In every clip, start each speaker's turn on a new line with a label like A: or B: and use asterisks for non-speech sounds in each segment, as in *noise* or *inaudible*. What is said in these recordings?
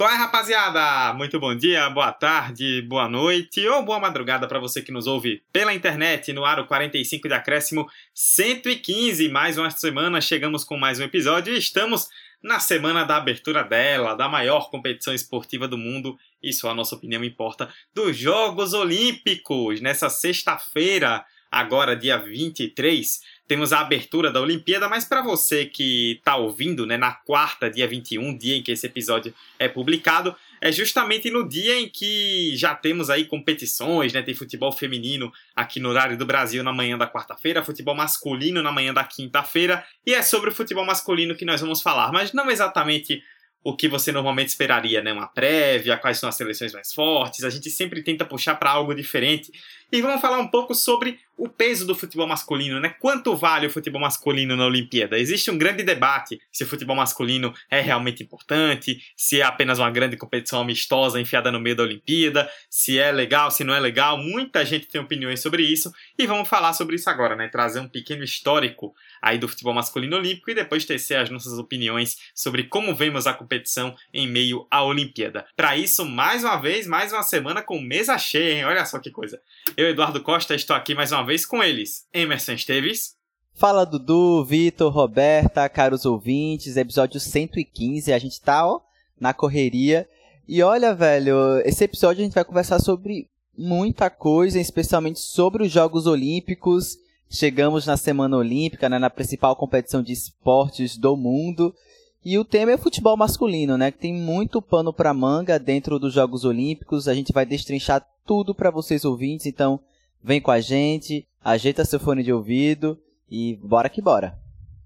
A: Qual é, rapaziada? Muito bom dia, boa tarde, boa noite ou boa madrugada para você que nos ouve pela internet no Aro 45 de Acréscimo 115. Mais uma semana chegamos com mais um episódio e estamos na semana da abertura dela, da maior competição esportiva do mundo, isso a nossa opinião importa, dos Jogos Olímpicos. Nessa sexta-feira, agora dia 23, temos a abertura da Olimpíada, mas para você que está ouvindo, né, na quarta, dia 21, dia em que esse episódio é publicado, é justamente no dia em que já temos aí competições, né? Tem futebol feminino aqui no horário do Brasil na manhã da quarta-feira, futebol masculino na manhã da quinta-feira, e é sobre o futebol masculino que nós vamos falar, mas não exatamente o que você normalmente esperaria, né? Uma prévia, quais são as seleções mais fortes. A gente sempre tenta puxar para algo diferente. E vamos falar um pouco sobre o peso do futebol masculino, né? Quanto vale o futebol masculino na Olimpíada? Existe um grande debate se o futebol masculino é realmente importante, se é apenas uma grande competição amistosa enfiada no meio da Olimpíada, se é legal, se não é legal. Muita gente tem opiniões sobre isso e vamos falar sobre isso agora, né? Trazer um pequeno histórico aí do futebol masculino olímpico e depois tecer as nossas opiniões sobre como vemos a competição em meio à Olimpíada. Para isso, mais uma vez, mais uma semana com mesa cheia, hein? Olha só que coisa. Eu, Eduardo Costa, estou aqui mais uma vez com eles. Emerson Esteves.
B: Fala Dudu, Vitor, Roberta, caros ouvintes, episódio 115. A gente tá, ó, na correria. E olha, velho, esse episódio a gente vai conversar sobre muita coisa, especialmente sobre os Jogos Olímpicos. Chegamos na Semana Olímpica, né, na principal competição de esportes do mundo. E o tema é futebol masculino, né? Que tem muito pano para manga dentro dos Jogos Olímpicos. A gente vai destrinchar tudo para vocês ouvintes, então vem com a gente, ajeita seu fone de ouvido e bora que bora.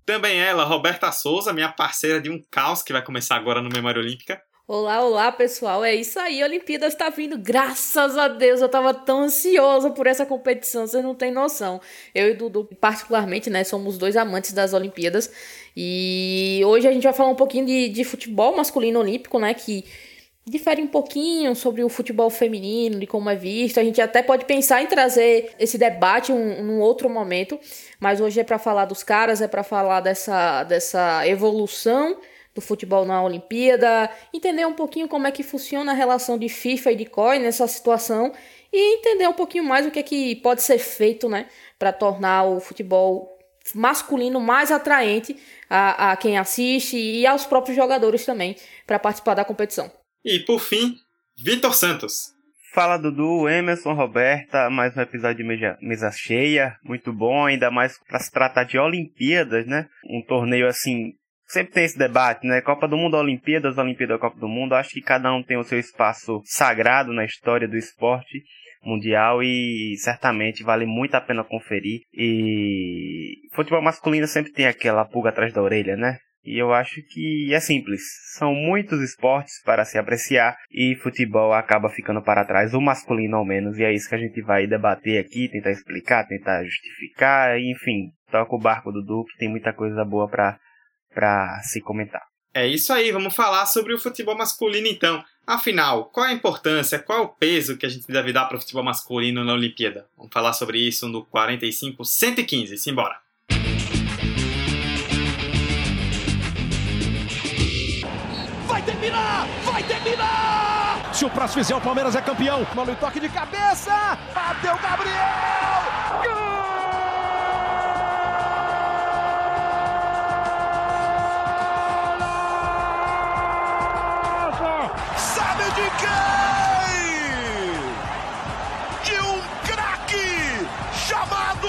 A: Também ela, Roberta Souza, minha parceira de um caos que vai começar agora no Memória Olímpica.
C: Olá, olá pessoal, é isso aí, a Olimpíada está vindo, graças a Deus, eu estava tão ansiosa por essa competição, vocês não têm noção. Eu e Dudu, particularmente, né, somos dois amantes das Olimpíadas e hoje a gente vai falar um pouquinho de, de futebol masculino olímpico, né, que difere um pouquinho sobre o futebol feminino, de como é visto. A gente até pode pensar em trazer esse debate um, num outro momento, mas hoje é para falar dos caras, é para falar dessa, dessa evolução do futebol na Olimpíada, entender um pouquinho como é que funciona a relação de FIFA e de COI nessa situação e entender um pouquinho mais o que é que pode ser feito, né, para tornar o futebol masculino mais atraente a, a quem assiste e aos próprios jogadores também para participar da competição.
A: E por fim, Vitor Santos.
D: Fala Dudu, Emerson, Roberta, mais um episódio de mesa, mesa cheia, muito bom, ainda mais para se tratar de Olimpíadas, né? Um torneio assim, sempre tem esse debate, né? Copa do Mundo, Olimpíadas, Olimpíada, Copa do Mundo. Acho que cada um tem o seu espaço sagrado na história do esporte mundial e certamente vale muito a pena conferir. E futebol masculino sempre tem aquela pulga atrás da orelha, né? E eu acho que é simples. São muitos esportes para se apreciar e futebol acaba ficando para trás, o masculino ao menos. E é isso que a gente vai debater aqui, tentar explicar, tentar justificar, enfim. Toca o barco do Duque, tem muita coisa boa para para se comentar.
A: É isso aí, vamos falar sobre o futebol masculino então. Afinal, qual a importância, qual é o peso que a gente deve dar para o futebol masculino na Olimpíada? Vamos falar sobre isso no 45 115, simbora.
E: terminar! Vai terminar! Se o próximo fizer, o Palmeiras é campeão. Mano, e toque de cabeça! Bateu Gabriel! De quem? De um craque chamado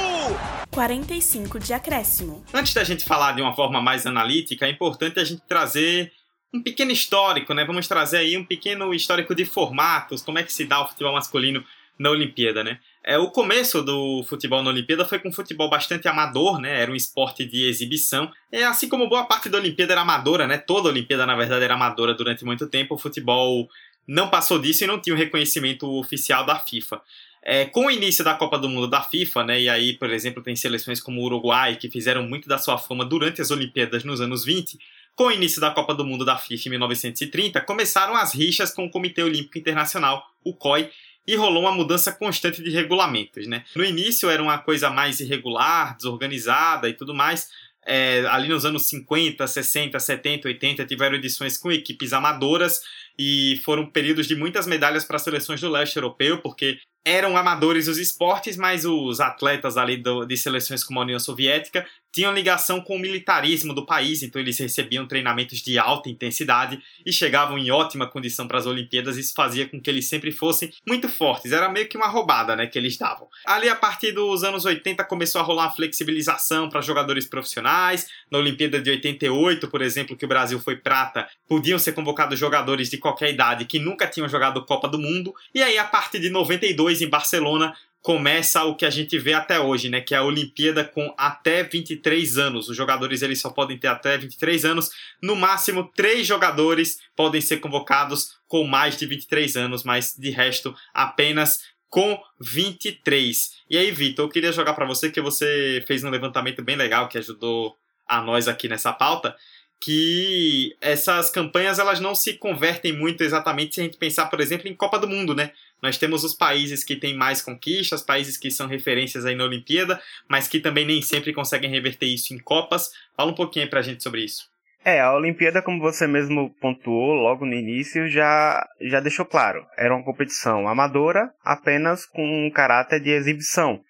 F: 45 de acréscimo.
A: Antes da gente falar de uma forma mais analítica, é importante a gente trazer um pequeno histórico, né? Vamos trazer aí um pequeno histórico de formatos, como é que se dá o futebol masculino na Olimpíada, né? É, o começo do futebol na Olimpíada foi com um futebol bastante amador, né? Era um esporte de exibição. É assim como boa parte da Olimpíada era amadora, né? Toda a Olimpíada, na verdade, era amadora durante muito tempo. O futebol não passou disso e não tinha o reconhecimento oficial da FIFA. É, com o início da Copa do Mundo da FIFA, né, e aí, por exemplo, tem seleções como o Uruguai, que fizeram muito da sua fama durante as Olimpíadas nos anos 20, com o início da Copa do Mundo da FIFA em 1930, começaram as rixas com o Comitê Olímpico Internacional, o COI, e rolou uma mudança constante de regulamentos. Né? No início era uma coisa mais irregular, desorganizada e tudo mais. É, ali nos anos 50, 60, 70, 80 tiveram edições com equipes amadoras e foram períodos de muitas medalhas para as seleções do leste europeu, porque eram amadores os esportes, mas os atletas ali do, de seleções como a União Soviética tinham ligação com o militarismo do país, então eles recebiam treinamentos de alta intensidade e chegavam em ótima condição para as Olimpíadas. Isso fazia com que eles sempre fossem muito fortes. Era meio que uma roubada, né, que eles davam. Ali a partir dos anos 80 começou a rolar a flexibilização para jogadores profissionais. Na Olimpíada de 88, por exemplo, que o Brasil foi prata, podiam ser convocados jogadores de qualquer idade que nunca tinham jogado Copa do Mundo. E aí a partir de 92 em Barcelona começa o que a gente vê até hoje, né, que é a Olimpíada com até 23 anos. Os jogadores eles só podem ter até 23 anos, no máximo três jogadores podem ser convocados com mais de 23 anos, mas de resto apenas com 23. E aí, Vitor, eu queria jogar para você que você fez um levantamento bem legal que ajudou a nós aqui nessa pauta, que essas campanhas elas não se convertem muito exatamente se a gente pensar, por exemplo, em Copa do Mundo, né? Nós temos os países que têm mais conquistas, países que são referências aí na Olimpíada, mas que também nem sempre conseguem reverter isso em Copas. Fala um pouquinho aí pra gente sobre isso.
D: É, a Olimpíada, como você mesmo pontuou logo no início, já, já deixou claro. Era uma competição amadora, apenas com um caráter de exibição.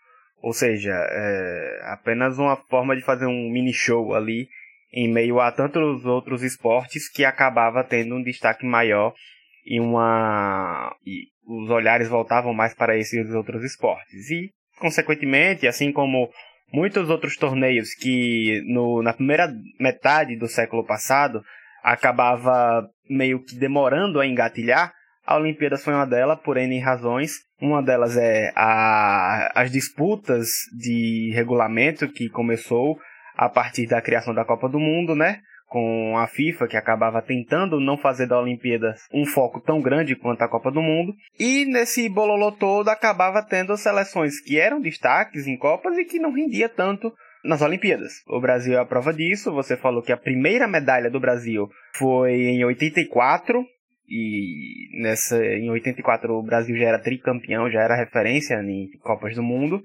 D: Ou seja, é apenas uma forma de fazer um mini show ali em meio a tantos outros esportes que acabava tendo um destaque maior e uma e os olhares voltavam mais para esses outros esportes. E, consequentemente, assim como muitos outros torneios que no, na primeira metade do século passado acabava meio que demorando a engatilhar, a Olimpíadas foi uma delas por N razões. Uma delas é a, as disputas de regulamento que começou a partir da criação da Copa do Mundo, né? com a FIFA, que acabava tentando não fazer da Olimpíada um foco tão grande quanto a Copa do Mundo. E nesse bololô todo acabava tendo seleções que eram destaques em Copas e que não rendia tanto nas Olimpíadas. O Brasil é a prova disso. Você falou que a primeira medalha do Brasil foi em 84. E nessa, em 84 o Brasil já era tricampeão, já era referência em Copas do Mundo.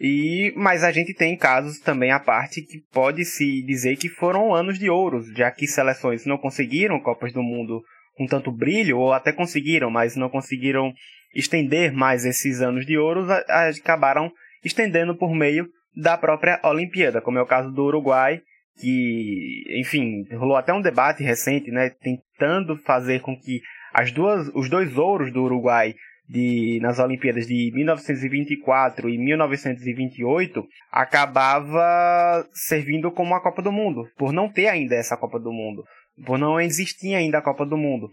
D: E, mas a gente tem casos também à parte que pode se dizer que foram anos de ouro, já que seleções não conseguiram Copas do Mundo com tanto brilho, ou até conseguiram, mas não conseguiram estender mais esses anos de ouro, acabaram estendendo por meio da própria Olimpíada, como é o caso do Uruguai, que, enfim, rolou até um debate recente, né, tentando fazer com que as duas, os dois ouros do Uruguai de, nas Olimpíadas de 1924 e 1928 acabava servindo como a Copa do Mundo, por não ter ainda essa Copa do Mundo, por não existir ainda a Copa do Mundo.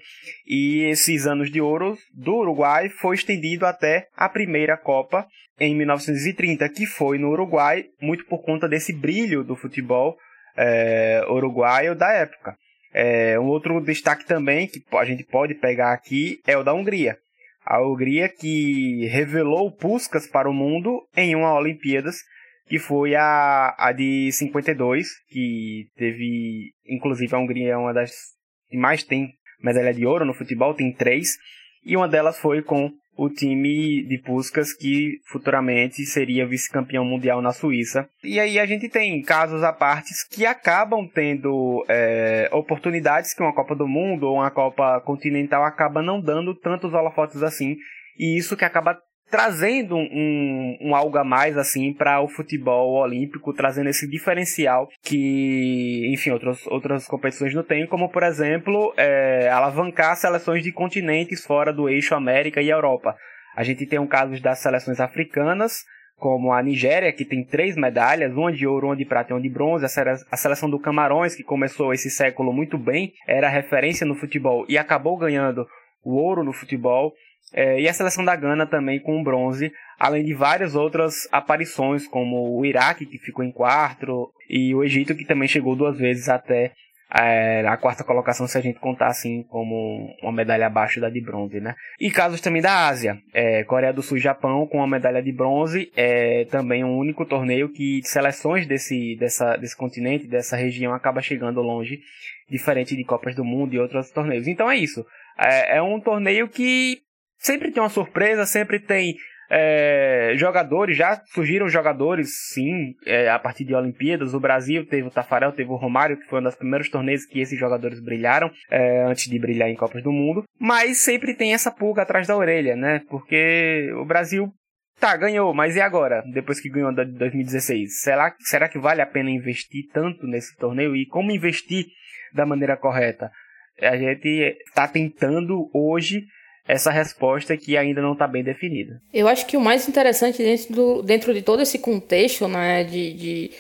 D: E esses anos de ouro do Uruguai foi estendido até a primeira Copa em 1930, que foi no Uruguai, muito por conta desse brilho do futebol é, uruguaio da época. É, um outro destaque também que a gente pode pegar aqui é o da Hungria a Hungria que revelou Puskas para o mundo em uma Olimpíadas, que foi a, a de 52, que teve, inclusive a Hungria é uma das que mais tem medalha de ouro no futebol, tem três, e uma delas foi com o time de Puskas que futuramente seria vice-campeão mundial na Suíça. E aí a gente tem casos à parte que acabam tendo é, oportunidades que uma Copa do Mundo ou uma Copa Continental acaba não dando tantos holofotes assim. E isso que acaba trazendo um, um algo a mais assim para o futebol olímpico, trazendo esse diferencial que, enfim, outras, outras competições não têm, como por exemplo, é, alavancar seleções de continentes fora do eixo América e Europa. A gente tem um caso das seleções africanas, como a Nigéria, que tem três medalhas, uma de ouro, uma de prata e uma de bronze. A seleção do Camarões, que começou esse século muito bem, era referência no futebol e acabou ganhando o ouro no futebol. É, e a seleção da Gana também com bronze, além de várias outras aparições, como o Iraque, que ficou em quarto, e o Egito, que também chegou duas vezes até é, a quarta colocação, se a gente contar assim como uma medalha abaixo da de bronze, né? E casos também da Ásia, é, Coreia do Sul e Japão com a medalha de bronze, é também um único torneio que seleções desse, dessa, desse continente, dessa região, acaba chegando longe, diferente de Copas do Mundo e outros torneios. Então é isso. É, é um torneio que sempre tem uma surpresa, sempre tem é, jogadores, já surgiram jogadores, sim, é, a partir de Olimpíadas. O Brasil teve o Tafarel, teve o Romário, que foi um dos primeiros torneios que esses jogadores brilharam, é, antes de brilhar em Copas do Mundo. Mas sempre tem essa pulga atrás da orelha, né? Porque o Brasil Tá, ganhou, mas e agora? Depois que ganhou de 2016? Será, será que vale a pena investir tanto nesse torneio? E como investir da maneira correta? A gente está tentando hoje essa resposta que ainda não está bem definida.
C: Eu acho que o mais interessante dentro, do, dentro de todo esse contexto né, de, de,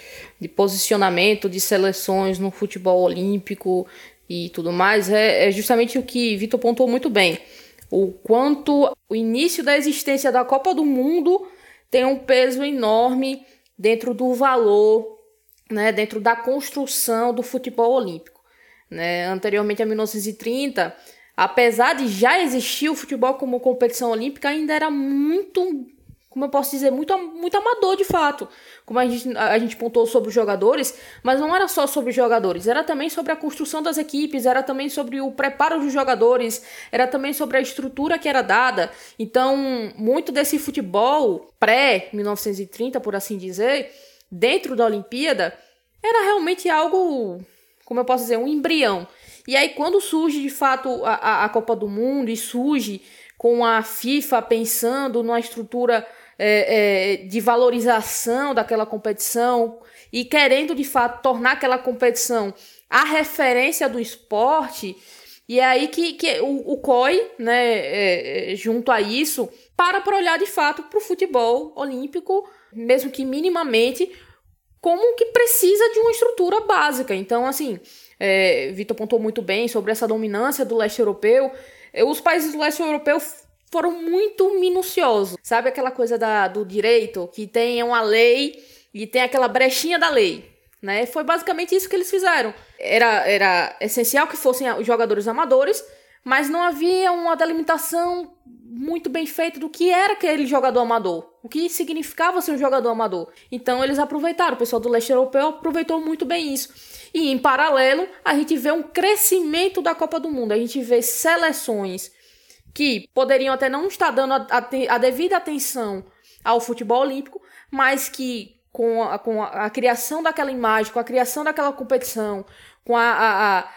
C: de, posicionamento de seleções no futebol olímpico e tudo mais é, é justamente o que Vitor pontuou muito bem. O quanto o início da existência da Copa do Mundo tem um peso enorme dentro do valor, né, dentro da construção do futebol olímpico. Né? Anteriormente a 1930 apesar de já existir o futebol como competição olímpica, ainda era muito, como eu posso dizer, muito, muito amador de fato. Como a gente, a gente pontou sobre os jogadores, mas não era só sobre os jogadores, era também sobre a construção das equipes, era também sobre o preparo dos jogadores, era também sobre a estrutura que era dada. Então, muito desse futebol pré-1930, por assim dizer, dentro da Olimpíada, era realmente algo, como eu posso dizer, um embrião. E aí, quando surge de fato a, a Copa do Mundo e surge com a FIFA pensando numa estrutura é, é, de valorização daquela competição e querendo de fato tornar aquela competição a referência do esporte, e é aí que, que o, o COI, né, é, é, junto a isso, para para olhar de fato para o futebol olímpico, mesmo que minimamente, como que precisa de uma estrutura básica. Então, assim, é, Vitor pontuou muito bem sobre essa dominância do leste europeu. É, os países do leste europeu foram muito minuciosos. Sabe aquela coisa da, do direito, que tem uma lei e tem aquela brechinha da lei. Né? Foi basicamente isso que eles fizeram. Era, era essencial que fossem os jogadores amadores, mas não havia uma delimitação muito bem feita do que era aquele jogador amador, o que significava ser um jogador amador. Então eles aproveitaram, o pessoal do leste europeu aproveitou muito bem isso. E em paralelo, a gente vê um crescimento da Copa do Mundo. A gente vê seleções que poderiam até não estar dando a, a, a devida atenção ao futebol olímpico, mas que com, a, com a, criação daquela imagem, com a criação daquela competição, com a,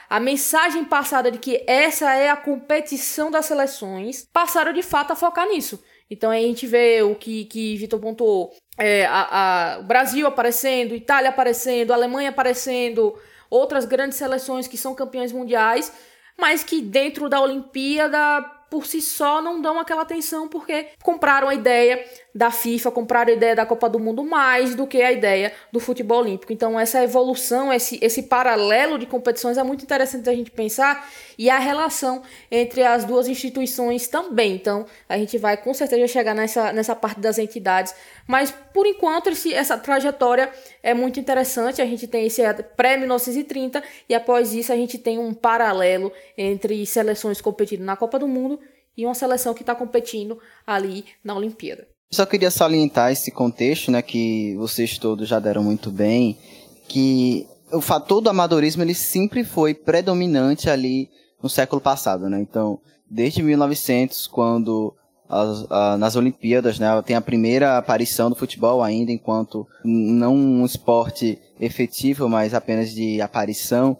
C: a, a, mensagem passada de que essa é a competição das seleções, passaram de fato a focar nisso. Então a gente vê o que, que Vitor pontuou: é, a, a, o Brasil aparecendo, Itália aparecendo, Alemanha aparecendo, outras grandes seleções que são campeões mundiais, mas que dentro da Olimpíada por si só não dão aquela atenção porque compraram a ideia da FIFA, compraram a ideia da Copa do Mundo mais do que a ideia do futebol olímpico. Então essa evolução, esse, esse paralelo de competições é muito interessante a gente pensar e a relação entre as duas instituições também. Então a gente vai com certeza chegar nessa, nessa parte das entidades, mas por enquanto esse, essa trajetória é muito interessante. A gente tem esse pré-1930 e após isso a gente tem um paralelo entre seleções competindo na Copa do Mundo e uma seleção que está competindo ali na Olimpíada.
B: Só queria salientar esse contexto, né, que vocês todos já deram muito bem, que o fator do amadorismo ele sempre foi predominante ali no século passado, né? Então, desde 1900, quando as, a, nas Olimpíadas, né, tem a primeira aparição do futebol ainda enquanto não um esporte efetivo, mas apenas de aparição.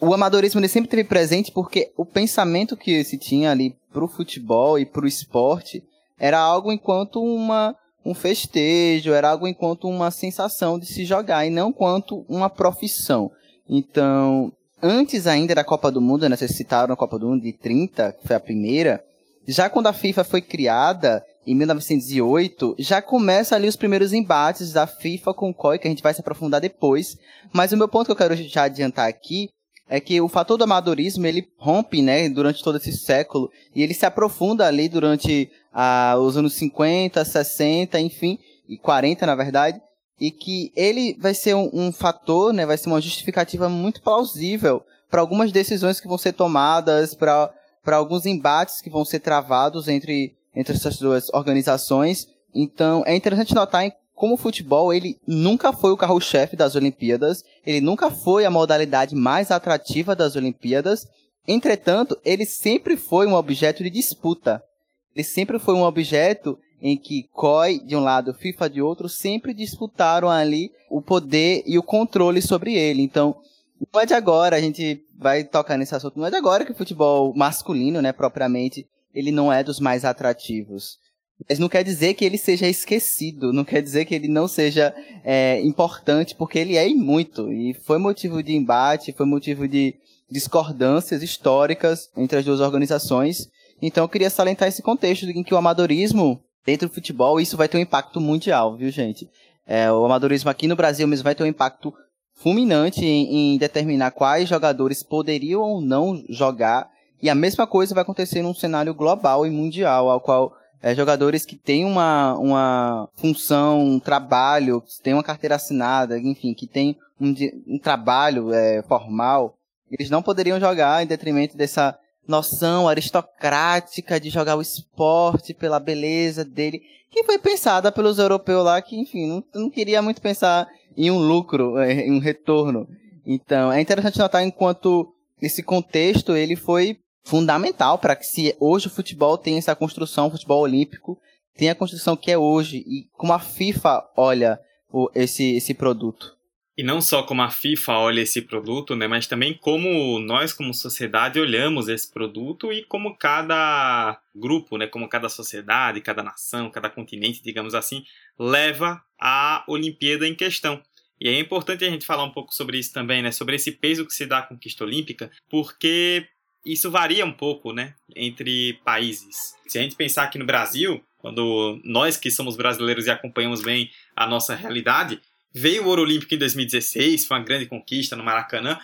B: O amadorismo ele sempre teve presente porque o pensamento que se tinha ali pro futebol e pro esporte era algo enquanto uma um festejo, era algo enquanto uma sensação de se jogar e não quanto uma profissão. Então, antes ainda da Copa do Mundo, né, vocês citaram a Copa do Mundo de 30, que foi a primeira, já quando a FIFA foi criada, em 1908, já começa ali os primeiros embates da FIFA com o COI, que a gente vai se aprofundar depois. Mas o meu ponto que eu quero já adiantar aqui é que o fator do amadorismo ele rompe, né, durante todo esse século e ele se aprofunda ali durante ah, os anos 50, 60, enfim, e 40 na verdade, e que ele vai ser um, um fator, né, vai ser uma justificativa muito plausível para algumas decisões que vão ser tomadas, para para alguns embates que vão ser travados entre entre essas duas organizações. Então, é interessante notar como o futebol ele nunca foi o carro-chefe das Olimpíadas, ele nunca foi a modalidade mais atrativa das Olimpíadas. Entretanto, ele sempre foi um objeto de disputa. Ele sempre foi um objeto em que COI de um lado, FIFA de outro, sempre disputaram ali o poder e o controle sobre ele. Então, não é de agora, a gente vai tocar nesse assunto, não é de agora que o futebol masculino, né, propriamente, ele não é dos mais atrativos. Mas não quer dizer que ele seja esquecido, não quer dizer que ele não seja é, importante, porque ele é muito. E foi motivo de embate, foi motivo de discordâncias históricas entre as duas organizações. Então eu queria salientar esse contexto em que o amadorismo dentro do futebol, isso vai ter um impacto mundial, viu, gente? É, o amadorismo aqui no Brasil mesmo vai ter um impacto fulminante em, em, determinar quais jogadores poderiam ou não jogar. E a mesma coisa vai acontecer num cenário global e mundial, ao qual é, jogadores que têm uma, uma função, um trabalho, que têm uma carteira assinada, enfim, que têm um, um trabalho é, formal, eles não poderiam jogar em detrimento dessa noção aristocrática de jogar o esporte pela beleza dele, que foi pensada pelos europeus lá, que, enfim, não, não queria muito pensar em um lucro, é, em um retorno. Então, é interessante notar enquanto esse contexto ele foi fundamental para que se hoje o futebol tem essa construção, o futebol olímpico tem a construção que é hoje e como a FIFA olha o, esse, esse produto.
A: E não só como a FIFA olha esse produto, né, mas também como nós como sociedade olhamos esse produto e como cada grupo, né, como cada sociedade, cada nação, cada continente, digamos assim, leva a Olimpíada em questão. E é importante a gente falar um pouco sobre isso também, né, sobre esse peso que se dá à conquista olímpica, porque isso varia um pouco, né, entre países. Se a gente pensar aqui no Brasil, quando nós que somos brasileiros e acompanhamos bem a nossa realidade, veio o ouro olímpico em 2016, foi uma grande conquista no Maracanã,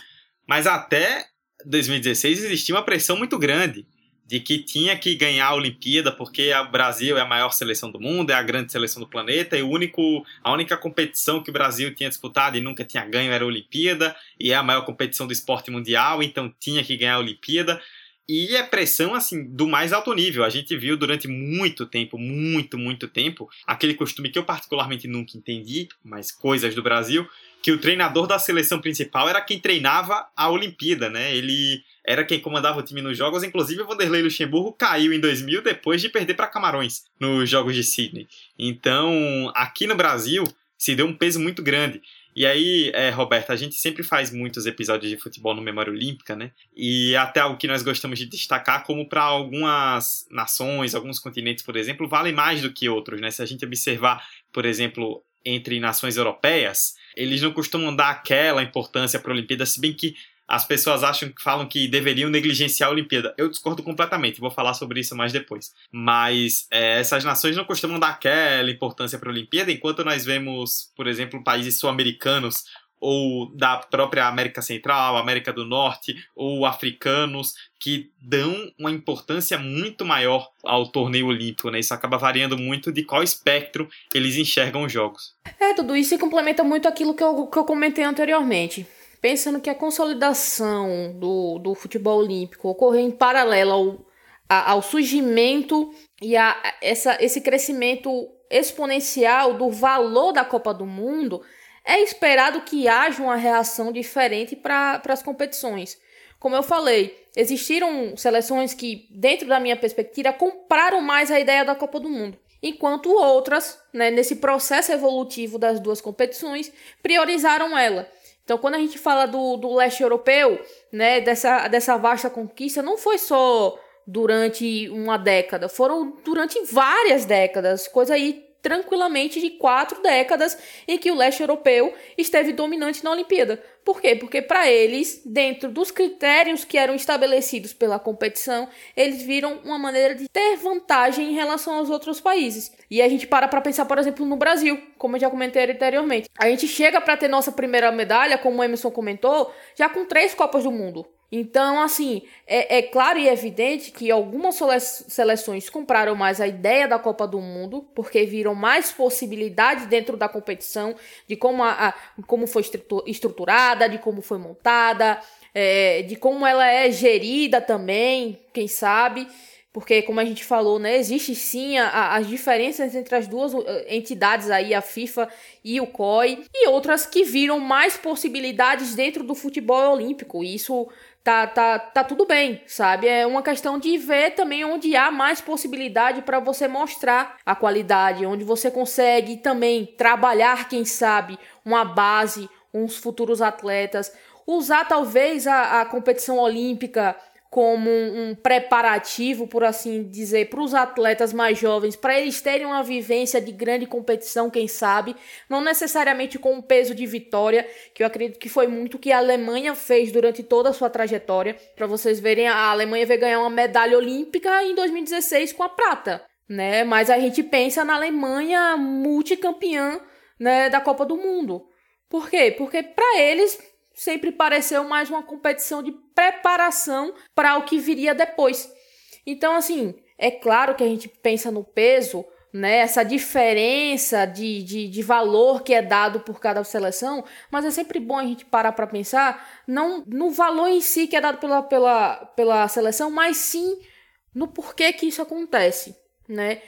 A: mas até 2016 existia uma pressão muito grande de que tinha que ganhar a Olimpíada porque o Brasil é a maior seleção do mundo, é a grande seleção do planeta e o único, a única competição que o Brasil tinha disputado e nunca tinha ganho era a Olimpíada e é a maior competição do esporte mundial, então tinha que ganhar a Olimpíada. E é pressão assim do mais alto nível. A gente viu durante muito tempo, muito, muito tempo, aquele costume que eu particularmente nunca entendi, mas coisas do Brasil, que o treinador da seleção principal era quem treinava a Olimpíada, né? Ele era quem comandava o time nos jogos, inclusive o Vanderlei Luxemburgo caiu em 2000 depois de perder para Camarões nos Jogos de Sydney. Então, aqui no Brasil, se deu um peso muito grande. E aí, é, Roberta, a gente sempre faz muitos episódios de futebol no Memória Olímpica, né? E até algo que nós gostamos de destacar, como para algumas nações, alguns continentes, por exemplo, vale mais do que outros, né? Se a gente observar, por exemplo, entre nações europeias, eles não costumam dar aquela importância para a Olimpíada, se bem que as pessoas acham falam que deveriam negligenciar a Olimpíada. Eu discordo completamente, vou falar sobre isso mais depois. Mas é, essas nações não costumam dar aquela importância para a Olimpíada, enquanto nós vemos, por exemplo, países sul-americanos ou da própria América Central, América do Norte ou africanos que dão uma importância muito maior ao torneio olímpico, né? Isso acaba variando muito de qual espectro eles enxergam os jogos.
C: É, tudo isso complementa muito aquilo que eu, que eu comentei anteriormente pensando que a consolidação do, do futebol olímpico ocorreu em paralelo ao, a, ao surgimento e a essa, esse crescimento exponencial do valor da Copa do Mundo, é esperado que haja uma reação diferente para as competições. Como eu falei, existiram seleções que, dentro da minha perspectiva, compraram mais a ideia da Copa do Mundo, enquanto outras, né, nesse processo evolutivo das duas competições, priorizaram ela. Então, quando a gente fala do, do leste europeu, né, dessa, dessa vasta conquista, não foi só durante uma década, foram durante várias décadas, coisa aí tranquilamente de quatro décadas em que o leste europeu esteve dominante na Olimpíada. Por quê? Porque para eles, dentro dos critérios que eram estabelecidos pela competição, eles viram uma maneira de ter vantagem em relação aos outros países. E a gente para para pensar, por exemplo, no Brasil, como eu já comentei anteriormente. A gente chega para ter nossa primeira medalha, como o Emerson comentou, já com três Copas do Mundo. Então, assim, é, é, claro e evidente que algumas seleções compraram mais a ideia da Copa do Mundo, porque viram mais possibilidades dentro da competição, de como, a, a como foi estruturada, de como foi montada, é, de como ela é gerida também, quem sabe. Porque, como a gente falou, né, existe sim a, as diferenças entre as duas uh, entidades aí, a FIFA e o COI, e outras que viram mais possibilidades dentro do futebol olímpico. E isso tá, tá, tá tudo bem, sabe? É uma questão de ver também onde há mais possibilidade para você mostrar a qualidade, onde você consegue também trabalhar, quem sabe, uma base, uns futuros atletas, usar talvez a, a competição olímpica como um, preparativo, por assim dizer, para os atletas mais jovens, para eles terem uma vivência de grande competição, quem sabe, não necessariamente com um peso de vitória, que eu acredito que foi muito que a Alemanha fez durante toda a sua trajetória. Para vocês verem, a Alemanha veio ganhar uma medalha olímpica em 2016 com a prata, né? Mas a gente pensa na Alemanha multicampeã, né, da Copa do Mundo. Por quê? Porque para eles sempre pareceu mais uma competição de preparação para o que viria depois. Então, assim, é claro que a gente pensa no peso, né? Essa diferença de, de, de valor que é dado por cada seleção, mas é sempre bom a gente parar para pensar não no valor em si que é dado pela, pela, pela seleção, mas sim no porquê que isso acontece, né?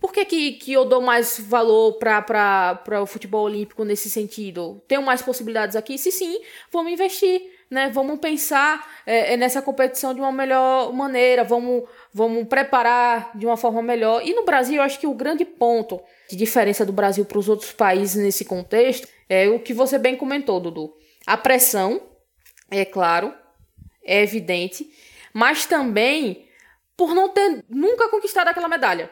C: Por que, que, que eu dou mais valor para o futebol olímpico nesse sentido? Tenho mais possibilidades aqui? Se sim, vamos investir, né? Vamos pensar é, é, nessa competição de uma melhor maneira, vamos, vamos preparar de uma forma melhor. E no Brasil, eu acho que o grande ponto de diferença do Brasil para os outros países nesse contexto é o que você bem comentou, Dudu. A pressão, é claro, é evidente, mas também por não ter nunca conquistado aquela medalha.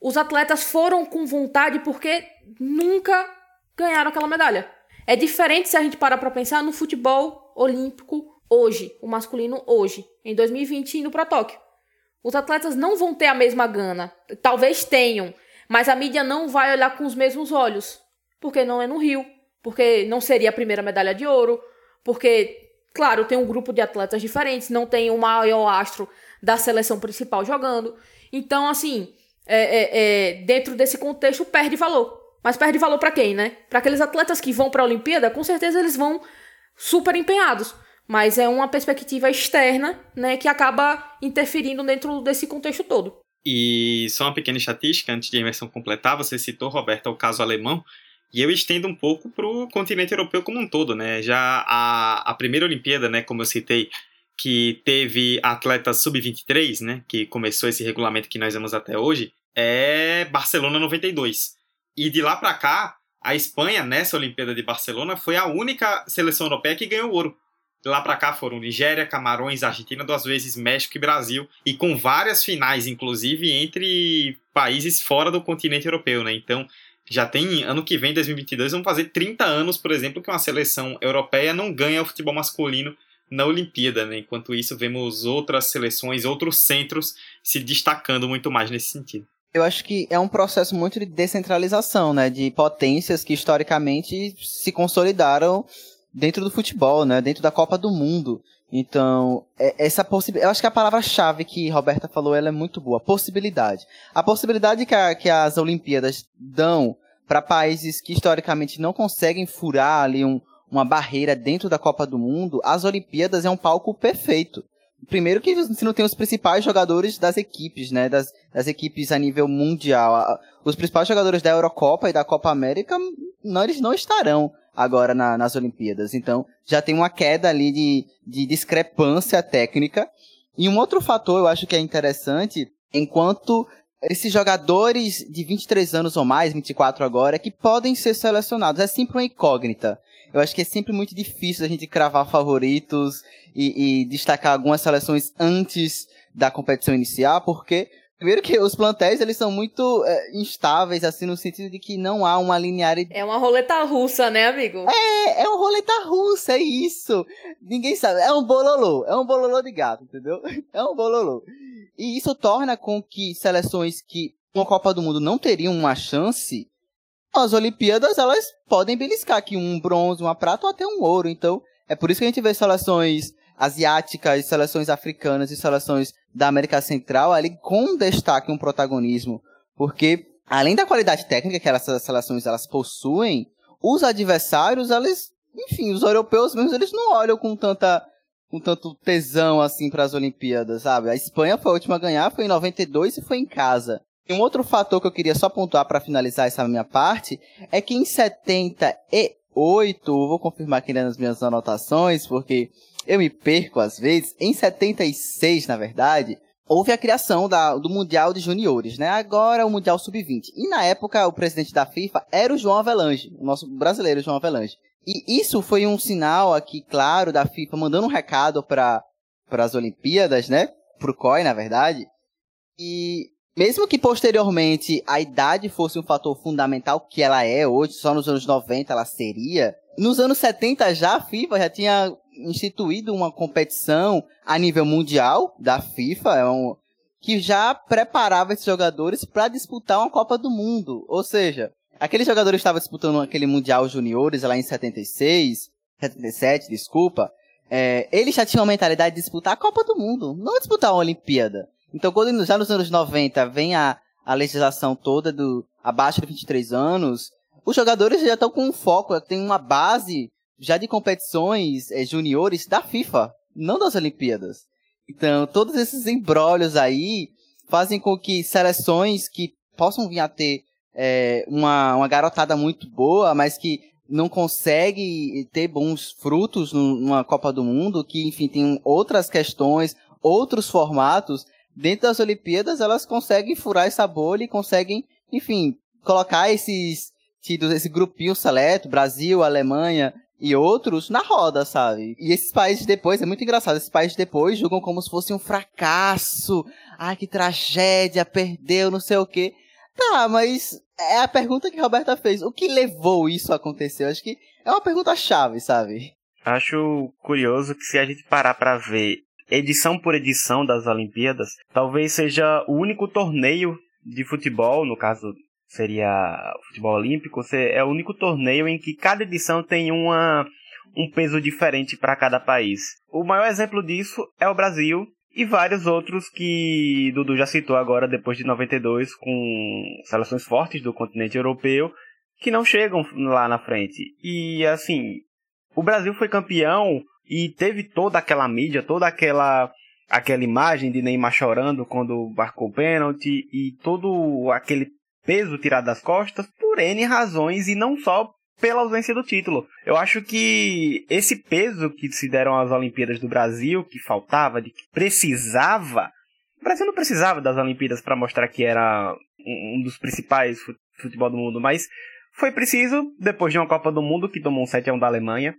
C: Os atletas foram com vontade porque nunca ganharam aquela medalha. É diferente se a gente parar para pensar no futebol olímpico hoje, o masculino hoje, em 2020 indo para Tóquio. Os atletas não vão ter a mesma gana, talvez tenham, mas a mídia não vai olhar com os mesmos olhos, porque não é no Rio, porque não seria a primeira medalha de ouro, porque, claro, tem um grupo de atletas diferentes, não tem o maior astro da seleção principal jogando. Então, assim, é, é, é, dentro desse contexto, perde valor. Mas perde valor para quem, né? Para aqueles atletas que vão para a Olimpíada, com certeza eles vão super empenhados. Mas é uma perspectiva externa, né, que acaba interferindo dentro desse contexto todo.
A: E só uma pequena estatística, antes de a imersão completar, você citou, Roberta, o caso alemão, e eu estendo um pouco para o continente europeu como um todo, né? Já a, a primeira Olimpíada, né, como eu citei, que teve atletas sub-23, né, que começou esse regulamento que nós vemos até hoje, é Barcelona 92. E de lá para cá, a Espanha, nessa Olimpíada de Barcelona, foi a única seleção europeia que ganhou ouro. De lá para cá foram Nigéria, Camarões, Argentina, duas vezes México e Brasil, e com várias finais, inclusive, entre países fora do continente europeu, né? Então, já tem ano que vem, 2022, vão fazer 30 anos, por exemplo, que uma seleção europeia não ganha o futebol masculino na Olimpíada, né? Enquanto isso, vemos outras seleções, outros centros se destacando muito mais nesse sentido.
B: Eu acho que é um processo muito de descentralização, né? De potências que historicamente se consolidaram dentro do futebol, né? Dentro da Copa do Mundo. Então, é, essa possibilidade. Eu acho que a palavra-chave que Roberta falou ela é muito boa. Possibilidade. A possibilidade que, a, que as Olimpíadas dão para países que historicamente não conseguem furar ali um, uma barreira dentro da Copa do Mundo, as Olimpíadas é um palco perfeito. Primeiro que você não tem os principais jogadores das equipes, né? Das, das equipes a nível mundial. Os principais jogadores da Eurocopa e da Copa América, não, eles não estarão agora na, nas Olimpíadas. Então, já tem uma queda ali de, de discrepância técnica. E um outro fator eu acho que é interessante, enquanto esses jogadores de 23 anos ou mais, 24 agora, que podem ser selecionados, é sempre uma incógnita. Eu acho que é sempre muito difícil a gente cravar favoritos e, e destacar algumas seleções antes da competição iniciar, porque Primeiro que os plantéis, eles são muito é, instáveis, assim, no sentido de que não há uma linearidade.
C: É uma roleta russa, né, amigo?
B: É, é uma roleta russa, é isso. Ninguém sabe. É um bololô. É um bololô de gato, entendeu? *laughs* É um bololô. E isso torna com que seleções que uma Copa do Mundo não teriam uma chance, as Olimpíadas, elas podem beliscar aqui um bronze, uma prata ou até um ouro. Então, é por isso que a gente vê seleções asiáticas, seleções africanas e seleções da América Central ali com destaque um protagonismo, porque além da qualidade técnica que essas seleções elas possuem, os adversários, eles, enfim, os europeus mesmo, eles não olham com tanta com tanto tesão assim para as Olimpíadas, sabe? A Espanha foi a última a ganhar, foi em 92 e foi em casa. E um outro fator que eu queria só pontuar para finalizar essa minha parte é que em 78, vou confirmar aqui nas minhas anotações, porque eu me perco às vezes. Em 76, na verdade, houve a criação da, do Mundial de Juniores, né? Agora o Mundial Sub-20. E na época o presidente da FIFA era o João Avelange, o nosso brasileiro João Avelange. E isso foi um sinal aqui, claro, da FIFA mandando um recado para as Olimpíadas, né? Pro COI, na verdade. E mesmo que posteriormente a idade fosse um fator fundamental, que ela é hoje, só nos anos 90 ela seria, nos anos 70 já a FIFA já tinha instituído uma competição a nível mundial da FIFA, é um, que já preparava esses jogadores para disputar uma Copa do Mundo. Ou seja, aqueles jogadores que estavam disputando aquele Mundial Juniores lá em 76, 77, desculpa, é, eles já tinham a mentalidade de disputar a Copa do Mundo, não disputar a Olimpíada. Então, quando já nos anos 90 vem a, a legislação toda do abaixo de 23 anos, os jogadores já estão com um foco, tem uma base já de competições é, juniores da FIFA, não das Olimpíadas. Então, todos esses embrólios aí fazem com que seleções que possam vir a ter é, uma, uma garotada muito boa, mas que não consegue ter bons frutos numa Copa do Mundo, que, enfim, tem outras questões, outros formatos, dentro das Olimpíadas elas conseguem furar essa bolha e conseguem, enfim, colocar esses tidos, esse grupinho seleto, Brasil, Alemanha, e outros na roda, sabe? E esses países depois, é muito engraçado, esses países depois julgam como se fosse um fracasso. Ai, que tragédia, perdeu, não sei o quê. Tá, mas é a pergunta que a Roberta fez. O que levou isso a acontecer? Eu acho que é uma pergunta chave, sabe?
D: Acho curioso que se a gente parar para ver edição por edição das Olimpíadas, talvez seja o único torneio de futebol, no caso seria o futebol olímpico, é o único torneio em que cada edição tem uma, um peso diferente para cada país. O maior exemplo disso é o Brasil e vários outros que Dudu já citou agora depois de 92 com seleções fortes do continente europeu que não chegam lá na frente. E assim, o Brasil foi campeão e teve toda aquela mídia, toda aquela aquela imagem de Neymar chorando quando marcou o pênalti e todo aquele peso tirado das costas por N razões e não só pela ausência do título. Eu acho que esse peso que se deram às Olimpíadas do Brasil, que faltava, de que precisava. O Brasil não precisava das Olimpíadas para mostrar que era um dos principais futebol do mundo, mas foi preciso depois de uma Copa do Mundo que tomou um 7 a 1 da Alemanha.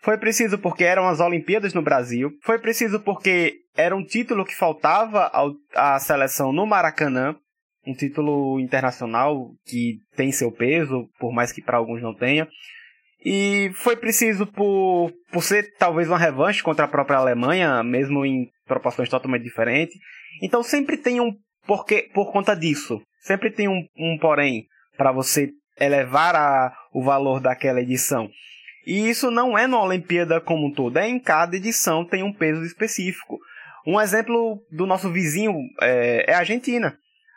D: Foi preciso porque eram as Olimpíadas no Brasil. Foi preciso porque era um título que faltava à seleção no Maracanã um título internacional que tem seu peso, por mais que para alguns não tenha. E foi preciso por, por ser talvez uma revanche contra a própria Alemanha, mesmo em proporções totalmente diferentes. Então sempre tem um porquê por conta disso. Sempre tem um, um porém para você elevar a, o valor daquela edição. E isso não é na Olimpíada como um todo, é em cada edição tem um peso específico. Um exemplo do nosso vizinho é, é a Argentina.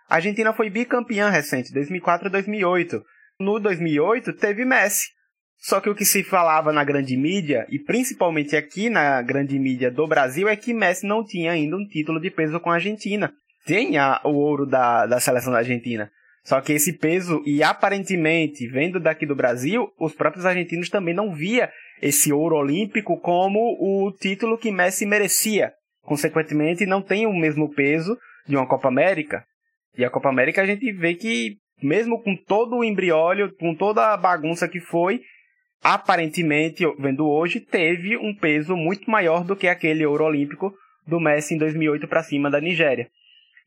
D: A Argentina foi bicampeã recente, 2004 e 2008. No 2008 teve Messi. Só que o que se falava na grande mídia, e principalmente aqui na grande mídia do Brasil, é que Messi não tinha ainda um título de peso com a Argentina. Tem a, o ouro da, da seleção da Argentina. Só que esse peso, e aparentemente, vendo daqui do Brasil, os próprios argentinos também não via esse ouro olímpico como o título que Messi merecia. Consequentemente, não tem o mesmo peso de uma Copa América, e a Copa América a gente vê que, mesmo com todo o embriólio, com toda a bagunça que foi, aparentemente, vendo hoje, teve um peso muito maior do que aquele ouro olímpico do Messi em 2008 para cima da Nigéria.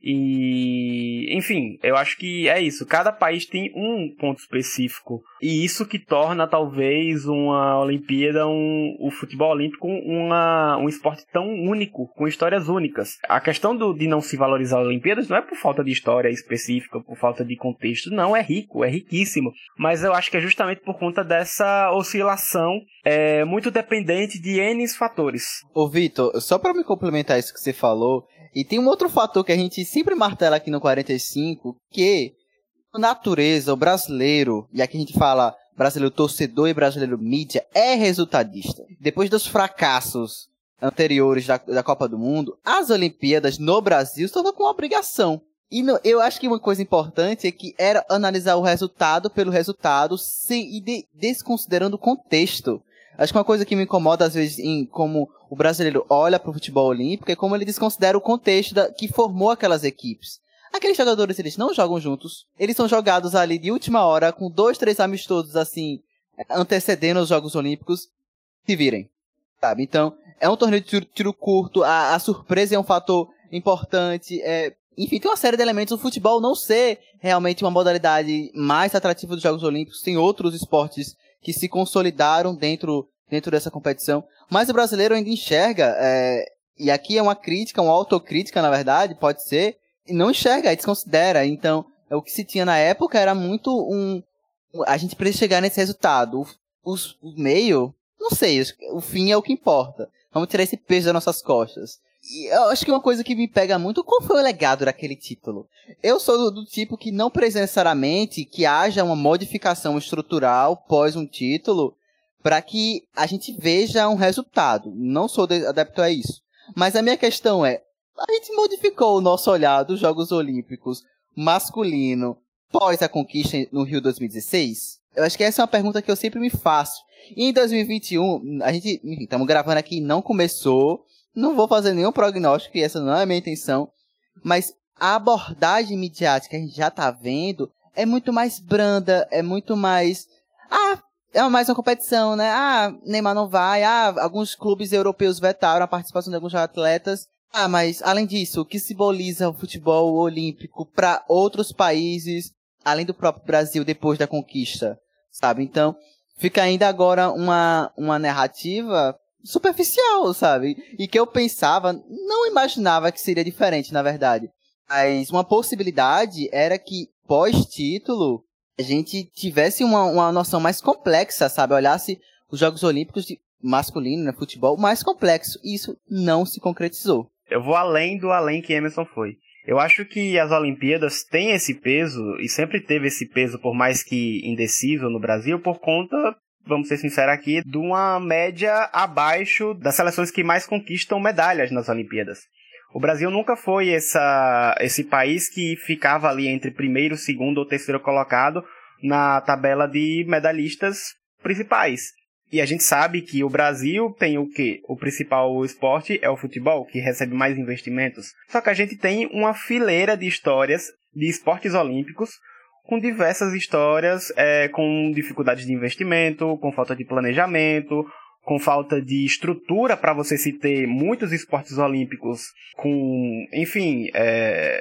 D: E, enfim, eu acho que é isso. Cada país tem um ponto específico. E isso que torna, talvez, uma Olimpíada, um, o futebol olímpico, uma, um esporte tão único, com histórias únicas. A questão do, de não se valorizar as Olimpíadas não é por falta de história específica, por falta de contexto. Não, é rico, é riquíssimo. Mas eu acho que é justamente por conta dessa oscilação é, muito dependente de N fatores.
B: Ô, Vitor, só para me complementar isso que você falou, e tem um outro fator que a gente sempre martela aqui no 45, que a natureza, o brasileiro, e aqui a gente fala brasileiro torcedor e brasileiro mídia, é resultadista. Depois dos fracassos anteriores da, da Copa do Mundo, as Olimpíadas no Brasil estão com obrigação. E no, eu acho que uma coisa importante é que era analisar o resultado pelo resultado sem, e de, desconsiderando o contexto. Acho que uma coisa que me incomoda às vezes em como o brasileiro olha para o futebol olímpico é como ele desconsidera o contexto da, que formou aquelas equipes. Aqueles jogadores, eles não jogam juntos. Eles são jogados ali de última hora, com dois, três amistosos, assim, antecedendo os Jogos Olímpicos, se virem. Sabe? Então, é um torneio de tiro, tiro curto, a, a, surpresa é um fator importante, é... Enfim, tem uma série de elementos. O futebol não ser realmente uma modalidade mais atrativa dos Jogos Olímpicos. Tem outros esportes que se consolidaram dentro, dentro dessa competição. Mas o brasileiro ainda enxerga, é, e aqui é uma crítica, uma autocrítica, na verdade, pode ser, não enxerga, e desconsidera. Então, o que se tinha na época era muito um. A gente precisa chegar nesse resultado. O, o, o meio, não sei, o fim é o que importa. Vamos tirar esse peso das nossas costas. E eu acho que uma coisa que me pega muito, qual foi o legado daquele título? Eu sou do, do tipo que não necessariamente que haja uma modificação estrutural pós um título para que a gente veja um resultado. Não sou adepto a isso. Mas a minha questão é, a gente modificou o nosso olhar dos Jogos Olímpicos masculino pós a conquista no Rio 2016? Eu acho que essa é uma pergunta que eu sempre me faço. E em 2021, a gente, enfim, estamos gravando aqui, não começou. Não vou fazer nenhum prognóstico, e essa não é a minha intenção. Mas a abordagem midiática que a gente já tá vendo é muito mais branda, é muito mais. Ah, é mais uma competição, né? Ah, Neymar não vai. Ah, alguns clubes europeus vetaram a participação de alguns atletas. Ah, mas além disso, o que simboliza o futebol olímpico para outros países, além do próprio Brasil depois da conquista, sabe? Então, fica ainda agora uma, uma narrativa superficial, sabe? E que eu pensava, não imaginava que seria diferente, na verdade. Mas uma possibilidade era que pós-título a gente tivesse uma, uma noção mais complexa, sabe? Olhasse os Jogos Olímpicos de masculino, né, futebol, mais complexo. E isso não se concretizou.
D: Eu vou além do além que Emerson foi. Eu acho que as Olimpíadas têm esse peso, e sempre teve esse peso, por mais que indeciso no Brasil, por conta, vamos ser sinceros aqui, de uma média abaixo das seleções que mais conquistam medalhas nas Olimpíadas. O Brasil nunca foi essa, esse país que ficava ali entre primeiro, segundo ou terceiro colocado na tabela de medalhistas principais. E a gente sabe que o Brasil tem o que? O principal esporte é o futebol, que recebe mais investimentos. Só que a gente tem uma fileira de histórias de esportes olímpicos com diversas histórias é, com dificuldades de investimento, com falta de planejamento, com falta de estrutura para você se ter muitos esportes olímpicos com, enfim, é,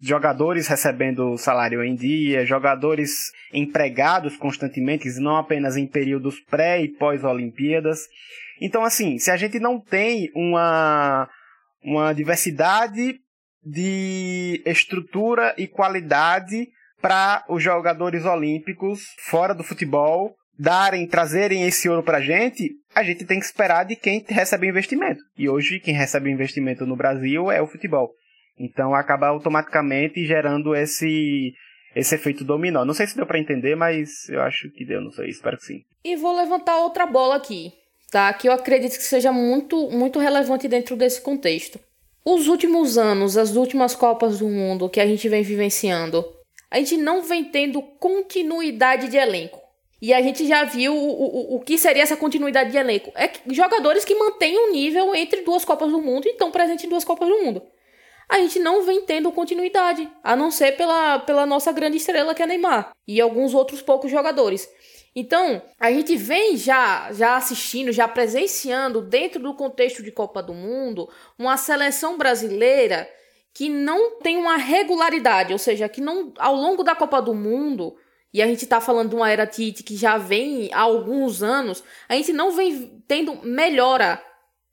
D: jogadores recebendo salário em dia, jogadores empregados constantemente, não apenas em períodos pré e pós-Olimpíadas. Então, assim, se a gente não tem uma, uma diversidade de estrutura e qualidade para os jogadores olímpicos fora do futebol darem, trazerem esse ouro pra gente, a gente tem que esperar de quem recebe investimento. E hoje quem recebe investimento no Brasil é o futebol. Então acaba automaticamente gerando esse esse efeito dominó. Não sei se deu para entender, mas eu acho que deu, não sei, espero que sim.
C: E vou levantar outra bola aqui, tá? Que eu acredito que seja muito muito relevante dentro desse contexto. Os últimos anos, as últimas Copas do Mundo que a gente vem vivenciando, a gente não vem tendo continuidade de elenco. E a gente já viu o, o, o que seria essa continuidade de elenco. É jogadores que mantêm um nível entre duas Copas do Mundo e estão presentes em duas Copas do Mundo a gente não vem tendo continuidade, a não ser pela, pela nossa grande estrela que é Neymar e alguns outros poucos jogadores. Então, a gente vem já já assistindo, já presenciando dentro do contexto de Copa do Mundo, uma seleção brasileira que não tem uma regularidade, ou seja, que não ao longo da Copa do Mundo, e a gente está falando de uma era Tite que já vem há alguns anos, a gente não vem tendo melhora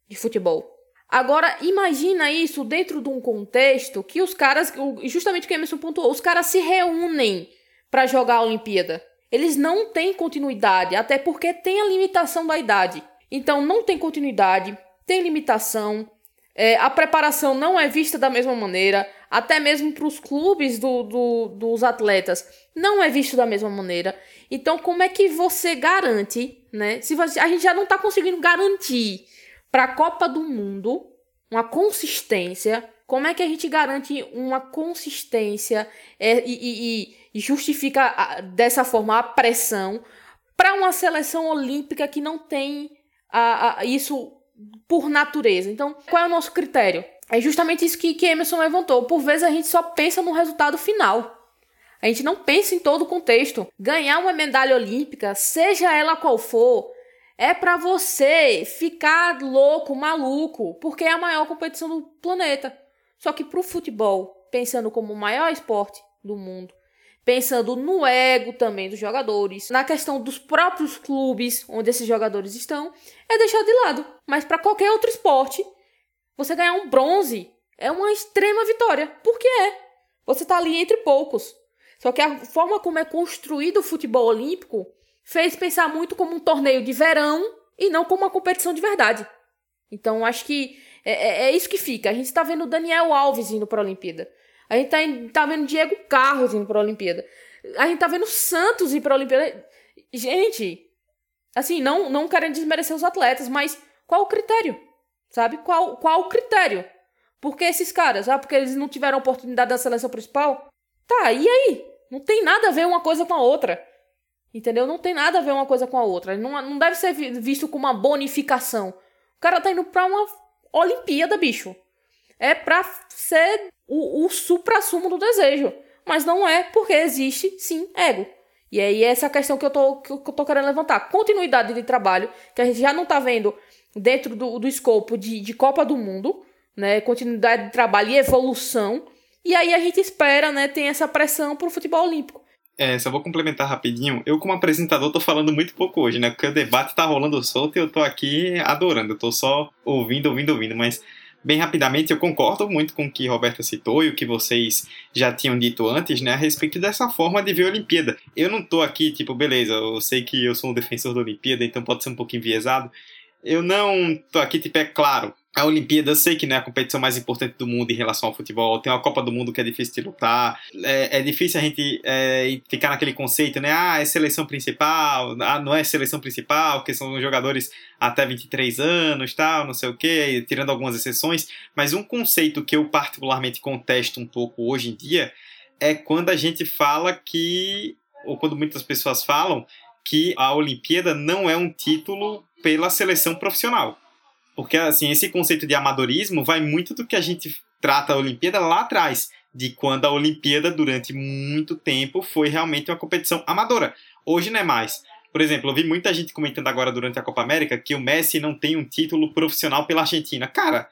C: de futebol. Agora, imagina isso dentro de um contexto que os caras, justamente o que Emerson pontuou, os caras se reúnem para jogar a Olimpíada. Eles não têm continuidade, até porque tem a limitação da idade. Então, não tem continuidade, tem limitação, é, a preparação não é vista da mesma maneira, até mesmo para os clubes do, do, dos atletas, não é visto da mesma maneira. Então, como é que você garante, né? Se você, a gente já não está conseguindo garantir para a Copa do Mundo, uma consistência. Como é que a gente garante uma consistência é, e, e, e, justifica a, dessa forma a pressão para uma seleção olímpica que não tem a, a, isso por natureza. Então, qual é o nosso critério? É justamente isso que, que Emerson levantou. Por vezes a gente só pensa no resultado final. A gente não pensa em todo o contexto. Ganhar uma medalha olímpica, seja ela qual for, é para você ficar louco, maluco, porque é a maior competição do planeta. Só que pro futebol, pensando como o maior esporte do mundo, pensando no ego também dos jogadores, na questão dos próprios clubes onde esses jogadores estão, é deixar de lado. Mas para qualquer outro esporte, você ganhar um bronze é uma extrema vitória. Por que é? Você tá ali entre poucos. Só que a forma como é construído o futebol olímpico fez pensar muito como um torneio de verão e não como uma competição de verdade. Então acho que é, é, é isso que fica. A gente está vendo Daniel Alves indo para a Olimpíada. A gente está tá vendo Diego Carlos indo para a Olimpíada. A gente está vendo Santos ir para a Olimpíada. Gente, assim, não, não querendo desmerecer os atletas, mas qual o critério? Sabe? Qual, qual o critério? Porque esses caras, ah, porque eles não tiveram oportunidade da seleção principal? Tá, e aí? Não tem nada a ver uma coisa com a outra. Entendeu? Não tem nada a ver uma coisa com a outra. Não, não deve ser visto como uma bonificação. O cara tá indo pra uma Olimpíada, bicho. É pra ser o, o supra-sumo do desejo. Mas não é porque existe, sim, ego. E aí essa é questão que eu, tô, que eu tô querendo levantar. Continuidade de trabalho, que a gente já não tá vendo dentro do, do escopo de, de Copa do Mundo, né? Continuidade de trabalho e evolução. E aí a gente espera, né, tem essa pressão pro futebol olímpico.
A: É, só vou complementar rapidinho. Eu, como apresentador, tô falando muito pouco hoje, né? Porque o debate tá rolando solto e eu tô aqui adorando. Eu tô só ouvindo, ouvindo, ouvindo. Mas, bem rapidamente, eu concordo muito com o que Roberta citou e o que vocês já tinham dito antes, né? A respeito dessa forma de ver a Olimpíada. Eu não tô aqui, tipo, beleza, eu sei que eu sou um defensor da Olimpíada, então pode ser um pouquinho enviesado. Eu não tô aqui, tipo, é claro, a Olimpíada, eu sei que não é a competição mais importante do mundo em relação ao futebol. Tem uma Copa do Mundo que é difícil de lutar. É, é difícil a gente é, ficar naquele conceito, né? Ah, é seleção principal. Ah, não é seleção principal, porque são jogadores até 23 anos, tal, não sei o quê, tirando algumas exceções. Mas um conceito que eu particularmente contesto um pouco hoje em dia é quando a gente fala que, ou quando muitas pessoas falam, que a Olimpíada não é um título pela seleção profissional. Porque, assim, esse conceito de amadorismo vai muito do que a gente trata a Olimpíada lá atrás, de quando a Olimpíada, durante muito tempo, foi realmente uma competição amadora. Hoje não é mais. Por exemplo, eu vi muita gente comentando agora durante a Copa América que o Messi não tem um título profissional pela Argentina. Cara,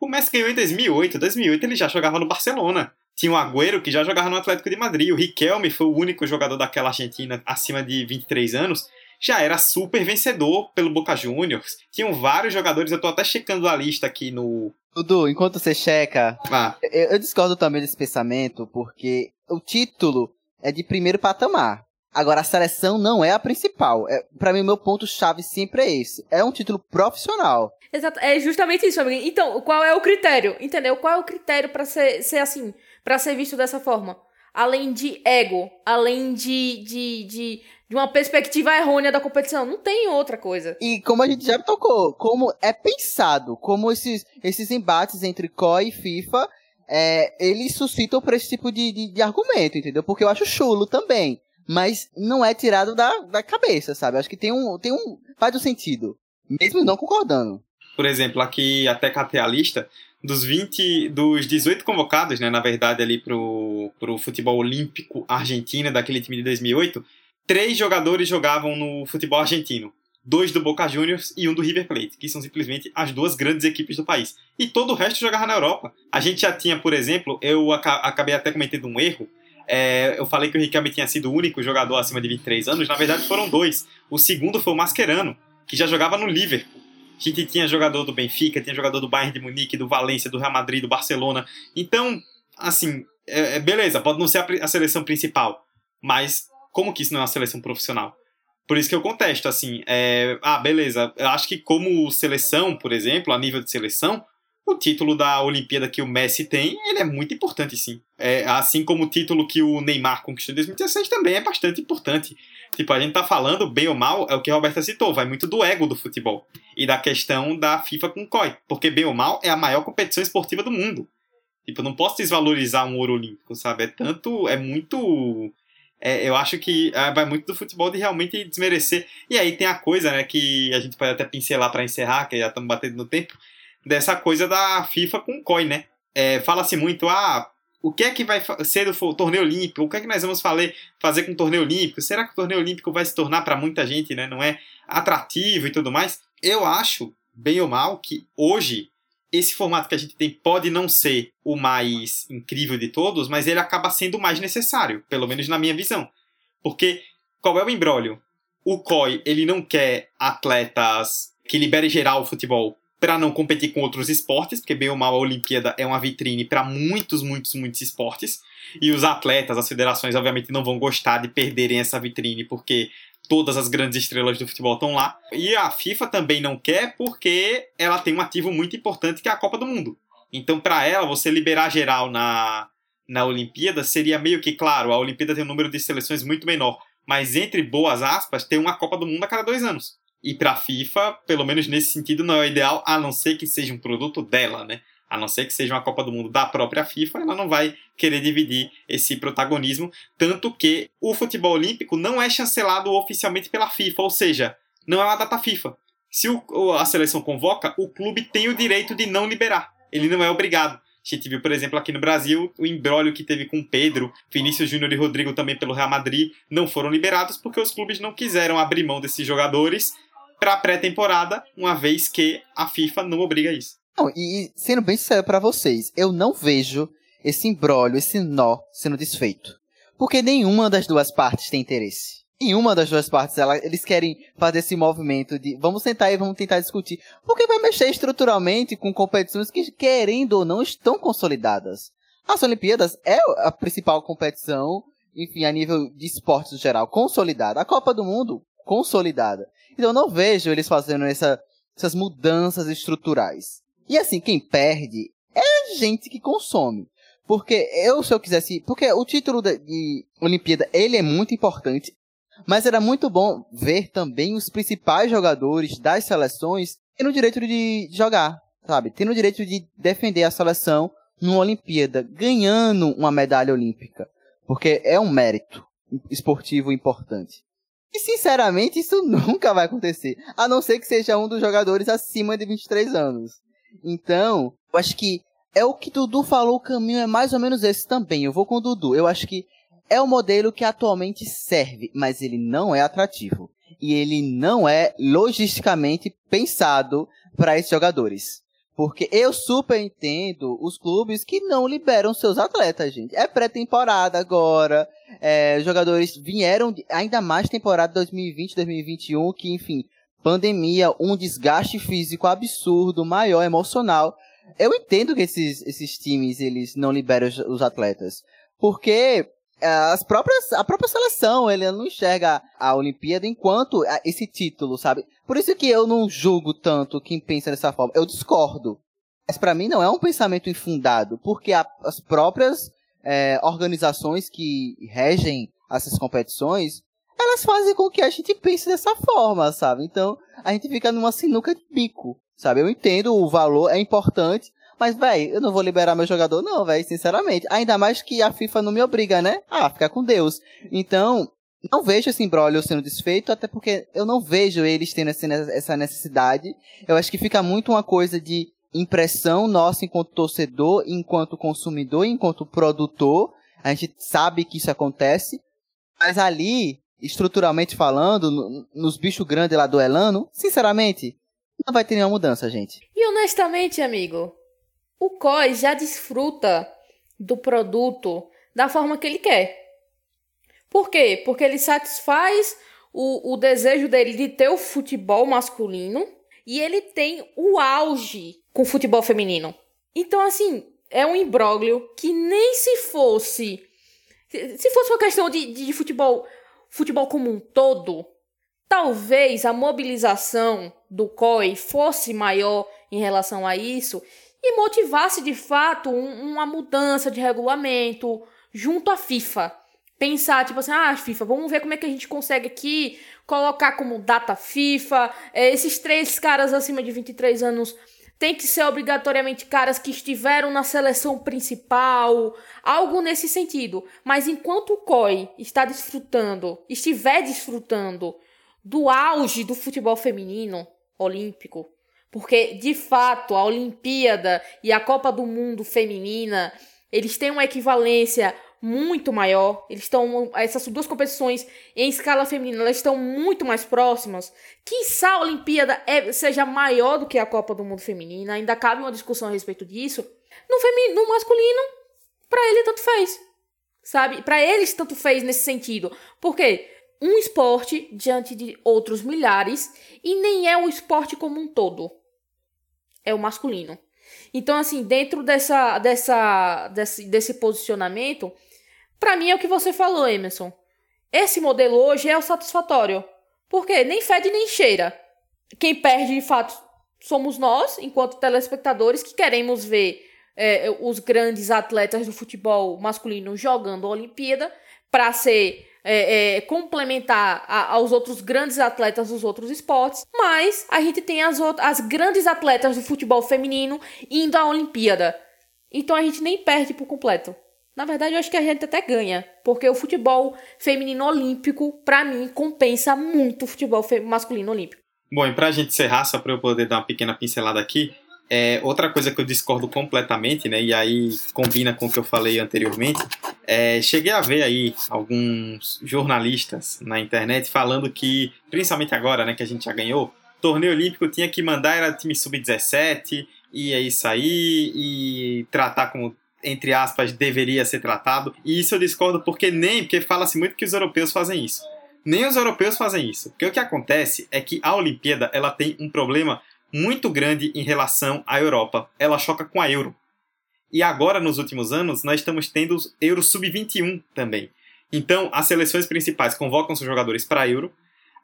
A: o Messi ganhou em 2008. Em 2008 ele já jogava no Barcelona. Tinha o Agüero que já jogava no Atlético de Madrid. O Riquelme foi o único jogador daquela Argentina acima de 23 anos já era super vencedor pelo Boca Juniors. Tinham vários jogadores, eu tô até checando a lista aqui no.
B: Dudu, enquanto você checa,
A: ah.
B: eu, eu discordo também desse pensamento, porque o título é de primeiro patamar. Agora, a seleção não é a principal. É, para mim, meu ponto-chave sempre é esse. É um título profissional.
C: Exato. É justamente isso, amigo. Então, qual é o critério? Entendeu? Qual é o critério para ser, ser assim? para ser visto dessa forma? Além de ego, além de, de, de de uma perspectiva errônea da competição. Não tem outra coisa.
B: E como a gente já tocou, como é pensado, como esses, esses embates entre COI e FIFA, é, eles suscitam por esse tipo de, de, de, argumento, entendeu? Porque eu acho chulo também. Mas não é tirado da, da cabeça, sabe? Acho que tem um, tem um. faz um sentido. Mesmo não concordando.
A: Por exemplo, aqui até catei a lista dos 20, dos 18 convocados, né, na verdade, ali pro, pro futebol olímpico argentino, daquele time de 2008, três jogadores jogavam no futebol argentino. Dois do Boca Juniors e um do River Plate, que são simplesmente as duas grandes equipes do país. E todo o resto jogava na Europa. A gente já tinha, por exemplo, eu acabei até cometendo um erro. É, eu falei que o Riquelme tinha sido o único jogador acima de 23 anos. Na verdade, foram dois. O segundo foi o Mascherano, que já jogava no Liverpool. A gente tinha jogador do Benfica, tinha jogador do Bayern de Munique, do Valência, do Real Madrid, do Barcelona. Então, assim, é, é beleza, pode não ser a, a seleção principal, mas como que isso não é uma seleção profissional? Por isso que eu contesto, assim, é, ah, beleza, eu acho que como seleção, por exemplo, a nível de seleção, o título da Olimpíada que o Messi tem, ele é muito importante, sim. É, assim como o título que o Neymar conquistou em 2016 também é bastante importante. Tipo, a gente tá falando, bem ou mal, é o que a Roberta citou, vai muito do ego do futebol. E da questão da FIFA com o COI. Porque, bem ou mal, é a maior competição esportiva do mundo. Tipo, eu não posso desvalorizar um ouro olímpico, sabe? É tanto, é muito É, eu acho que é, vai muito do futebol de realmente desmerecer. E aí tem a coisa, né, que a gente pode até pincelar para encerrar, que já estamos batendo no tempo, dessa coisa da FIFA com o COI, né? É, Fala-se muito, ah, o que é que vai ser o torneio olímpico? O que é que nós vamos fazer com o torneio olímpico? Será que o torneio olímpico vai se tornar para muita gente, né? Não é atrativo e tudo mais? Eu acho, bem ou mal, que hoje esse formato que a gente tem pode não ser o mais incrível de todos, mas ele acaba sendo o mais necessário, pelo menos na minha visão. Porque qual é o embrólio? O COI, ele não quer atletas que liberem geral o futebol para não competir com outros esportes, porque bem ou mal a Olimpíada é uma vitrine para muitos, muitos, muitos esportes. E os atletas, as federações, obviamente, não vão gostar de perderem essa vitrine, porque todas as grandes estrelas do futebol estão lá. E a FIFA também não quer porque ela tem um ativo muito importante que é a Copa do Mundo. Então, para ela, você liberar geral na, na Olimpíada seria meio que, claro, a Olimpíada tem um número de seleções muito menor, mas entre boas aspas, tem uma Copa do Mundo a cada dois anos. E para a FIFA, pelo menos nesse sentido, não é o ideal, a não ser que seja um produto dela, né? A não ser que seja uma Copa do Mundo da própria FIFA, ela não vai querer dividir esse protagonismo. Tanto que o futebol olímpico não é chancelado oficialmente pela FIFA, ou seja, não é uma data FIFA. Se o, a seleção convoca, o clube tem o direito de não liberar. Ele não é obrigado. A gente viu, por exemplo, aqui no Brasil, o embrólio que teve com Pedro, Vinícius Júnior e Rodrigo também pelo Real Madrid não foram liberados porque os clubes não quiseram abrir mão desses jogadores para a pré-temporada, uma vez que a FIFA não obriga isso.
B: Não, e sendo bem sincero para vocês, eu não vejo esse embrólio, esse nó sendo desfeito. Porque nenhuma das duas partes tem interesse. Nenhuma das duas partes, ela, eles querem fazer esse movimento de vamos sentar e vamos tentar discutir. Porque vai mexer estruturalmente com competições que, querendo ou não, estão consolidadas. As Olimpíadas é a principal competição, enfim, a nível de esportes geral, consolidada. A Copa do Mundo, consolidada. Então eu não vejo eles fazendo essa, essas mudanças estruturais. E assim, quem perde é a gente que consome. Porque eu, se eu quisesse. Porque o título de, de Olimpíada, ele é muito importante. Mas era muito bom ver também os principais jogadores das seleções tendo o direito de jogar, sabe? Tendo o direito de defender a seleção numa Olimpíada, ganhando uma medalha olímpica. Porque é um mérito esportivo importante. E sinceramente, isso *laughs* nunca vai acontecer. A não ser que seja um dos jogadores acima de 23 anos. Então, eu acho que é o que Dudu falou, o caminho é mais ou menos esse também. Eu vou com o Dudu. Eu acho que é o modelo que atualmente serve, mas ele não é atrativo. E ele não é logisticamente pensado para esses jogadores. Porque eu super entendo os clubes que não liberam seus atletas, gente. É pré-temporada agora. É, jogadores vieram ainda mais temporada 2020, 2021, que, enfim, pandemia, um desgaste físico absurdo, maior, emocional. Eu entendo que esses, esses times, eles não liberam os, os atletas. Porque é, as próprias, a própria seleção, ele não enxerga a Olimpíada enquanto esse título, sabe? Por isso que eu não julgo tanto quem pensa dessa forma. Eu discordo. Mas para mim não é um pensamento infundado, porque a, as próprias é, organizações que regem essas competições, elas fazem com que a gente pense dessa forma, sabe? Então, a gente fica numa sinuca de bico, sabe? Eu entendo o valor, é importante, mas, velho, eu não vou liberar meu jogador, não, velho, sinceramente. Ainda mais que a FIFA não me obriga, né? Ah, ficar com Deus. Então, não vejo esse embrólio sendo desfeito, até porque eu não vejo eles tendo essa necessidade. Eu acho que fica muito uma coisa de impressão nossa enquanto torcedor, enquanto consumidor, enquanto produtor. A gente sabe que isso acontece. Mas ali, estruturalmente falando, no, nos bichos grandes lá do Elano, sinceramente, não vai ter nenhuma mudança, gente.
C: E honestamente, amigo, o COI já desfruta do produto da forma que ele quer. Por quê? Porque ele satisfaz o, o desejo dele de ter o futebol masculino e ele tem o auge com o futebol feminino. Então, assim, é um imbróglio que nem se fosse. Se fosse uma questão de, de futebol, futebol como um todo, talvez a mobilização do COI fosse maior em relação a isso e motivasse de fato um, uma mudança de regulamento junto à FIFA. Pensar, tipo assim, ah, FIFA, vamos ver como é que a gente consegue aqui colocar como data FIFA, é, esses três caras acima de 23 anos tem que ser obrigatoriamente caras que estiveram na seleção principal, algo nesse sentido. Mas enquanto o COI está desfrutando, estiver desfrutando do auge do futebol feminino olímpico, porque de fato a Olimpíada e a Copa do Mundo feminina, eles têm uma equivalência muito maior. Eles estão. Essas duas competições em escala feminina elas estão muito mais próximas. Quiçá a Olimpíada é, seja maior do que a Copa do Mundo Feminina. Ainda cabe uma discussão a respeito disso. No, feminino, no masculino, para ele tanto fez. Sabe? Para eles tanto fez nesse sentido. Por quê? Um esporte diante de outros milhares e nem é o esporte como um todo. É o masculino. Então, assim, dentro dessa, dessa, desse, desse posicionamento, para mim é o que você falou, Emerson. Esse modelo hoje é o satisfatório. Porque nem fede nem cheira. Quem perde, de fato, somos nós, enquanto telespectadores, que queremos ver é, os grandes atletas do futebol masculino jogando a Olimpíada para ser é, é, complementar a, aos outros grandes atletas dos outros esportes, mas a gente tem as, as grandes atletas do futebol feminino indo à Olimpíada. Então a gente nem perde por completo. Na verdade, eu acho que a gente até ganha, porque o futebol feminino olímpico, para mim, compensa muito o futebol masculino olímpico.
A: Bom, e pra gente encerrar, só para eu poder dar uma pequena pincelada aqui, é, outra coisa que eu discordo completamente, né, e aí combina com o que eu falei anteriormente, é, cheguei a ver aí alguns jornalistas na internet falando que, principalmente agora, né, que a gente já ganhou, torneio olímpico tinha que mandar era time sub-17, e é isso aí, e tratar como entre aspas, deveria ser tratado. E isso eu discordo porque nem, porque fala-se muito que os europeus fazem isso. Nem os europeus fazem isso. Porque o que acontece é que a Olimpíada ela tem um problema muito grande em relação à Europa. Ela choca com a Euro. E agora, nos últimos anos, nós estamos tendo Euro Sub-21 também. Então, as seleções principais convocam seus jogadores para a Euro,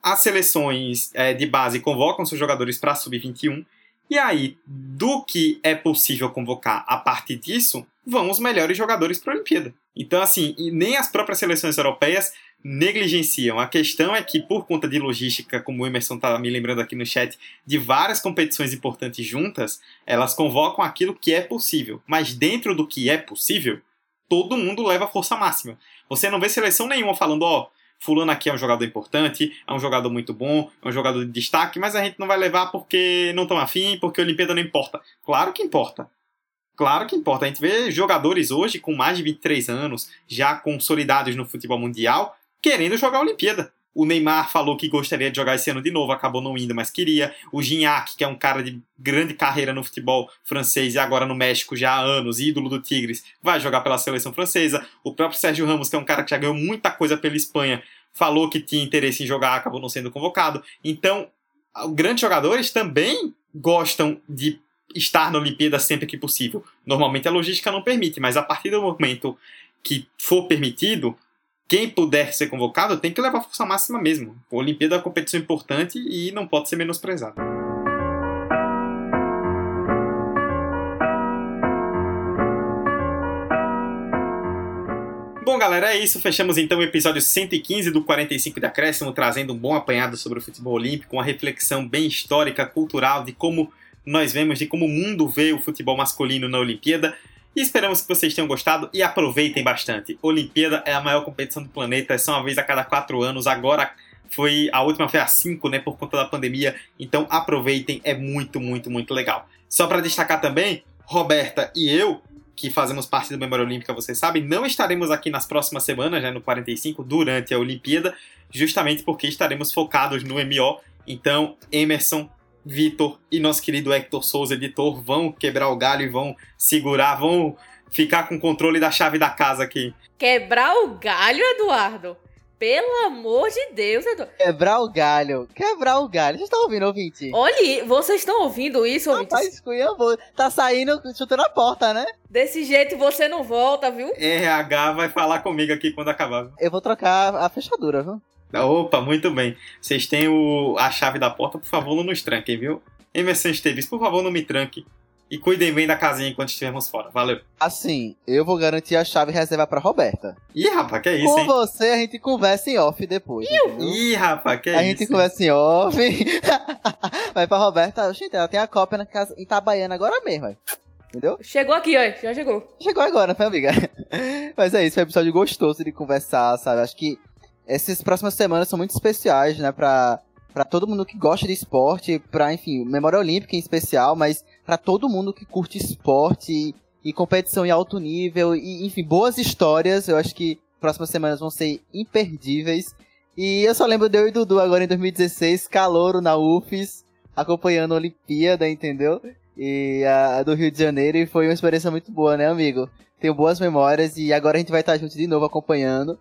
A: as seleções é, de base convocam seus jogadores para a Sub-21, e aí, do que é possível convocar a partir disso, vão os melhores jogadores para a Olimpíada. Então, assim, nem as próprias seleções europeias negligenciam. A questão é que, por conta de logística, como o Emerson está me lembrando aqui no chat, de várias competições importantes juntas, elas convocam aquilo que é possível. Mas dentro do que é possível, todo mundo leva força máxima. Você não vê seleção nenhuma falando, ó, oh, fulano aqui é um jogador importante, é um jogador muito bom, é um jogador de destaque, mas a gente não vai levar porque não estão afim, porque a Olimpíada não importa. Claro que importa. Claro que importa. A gente vê jogadores hoje com mais de 23 anos, já consolidados no futebol mundial, querendo jogar a Olimpíada. O Neymar falou que gostaria de jogar esse ano de novo, acabou não indo, mas queria. O Gignac, que é um cara de grande carreira no futebol francês e agora no México já há anos, ídolo do Tigres, vai jogar pela seleção francesa. O próprio Sérgio Ramos, que é um cara que já ganhou muita coisa pela Espanha, falou que tinha interesse em jogar, acabou não sendo convocado. Então, grandes jogadores também gostam de estar na Olimpíada sempre que possível. Normalmente a logística não permite, mas a partir do momento que for permitido, quem puder ser convocado tem que levar força máxima mesmo. A Olimpíada é uma competição importante e não pode ser menosprezada. Bom, galera, é isso. Fechamos então o episódio 115 do 45 de Acréscimo, trazendo um bom apanhado sobre o futebol olímpico, uma reflexão bem histórica, cultural, de como nós vemos, de como o mundo vê o futebol masculino na Olimpíada. E esperamos que vocês tenham gostado e aproveitem bastante. Olimpíada é a maior competição do planeta, é só uma vez a cada quatro anos. Agora foi a última foi a cinco, né, por conta da pandemia. Então aproveitem, é muito, muito, muito legal. Só para destacar também, Roberta e eu, que fazemos parte da Memória Olímpica, vocês sabem, não estaremos aqui nas próximas semanas, já né, no 45, durante a Olimpíada, justamente porque estaremos focados no MO. Então, Emerson, Vitor e nosso querido Hector Souza, editor, vão quebrar o galho e vão segurar, vão ficar com o controle da chave da casa aqui.
C: Quebrar o galho, Eduardo? Pelo amor de Deus, Eduardo.
B: Quebrar o galho. Quebrar o galho. Vocês estão ouvindo, ouvinte?
C: Olha, vocês estão ouvindo isso, ouvinte?
B: Rapaz, vou. Tá saindo, chutando a porta, né?
C: Desse jeito você não volta, viu?
A: RH vai falar comigo aqui quando acabar.
B: Eu vou trocar a fechadura, viu?
A: Opa, muito bem. Vocês têm o, a chave da porta, por favor, não nos tranquem, viu? Emerson Esteves, por favor, não me tranque. e cuidem bem da casinha enquanto estivermos fora. Valeu.
B: Assim, eu vou garantir a chave e reservar pra Roberta.
A: Ih, rapaz, que é isso,
B: Com
A: hein?
B: você a gente conversa em off depois.
A: Ih, rapaz, que é
B: a
A: isso.
B: gente conversa em off. *laughs* Vai pra Roberta. Gente, ela tem a cópia na casa em Itabaiana agora mesmo. Entendeu?
C: Chegou aqui, ó. Já chegou.
B: Chegou agora, né, amiga? *laughs* Mas é isso, foi um episódio gostoso de conversar, sabe? Acho que essas próximas semanas são muito especiais, né, pra, pra todo mundo que gosta de esporte, pra, enfim, Memória Olímpica em especial, mas pra todo mundo que curte esporte e, e competição em alto nível, e, enfim, boas histórias. Eu acho que próximas semanas vão ser imperdíveis. E eu só lembro de eu e Dudu agora em 2016, calouro na UFES, acompanhando a Olimpíada, entendeu? E a do Rio de Janeiro, e foi uma experiência muito boa, né, amigo? Tenho boas memórias e agora a gente vai estar junto de novo acompanhando.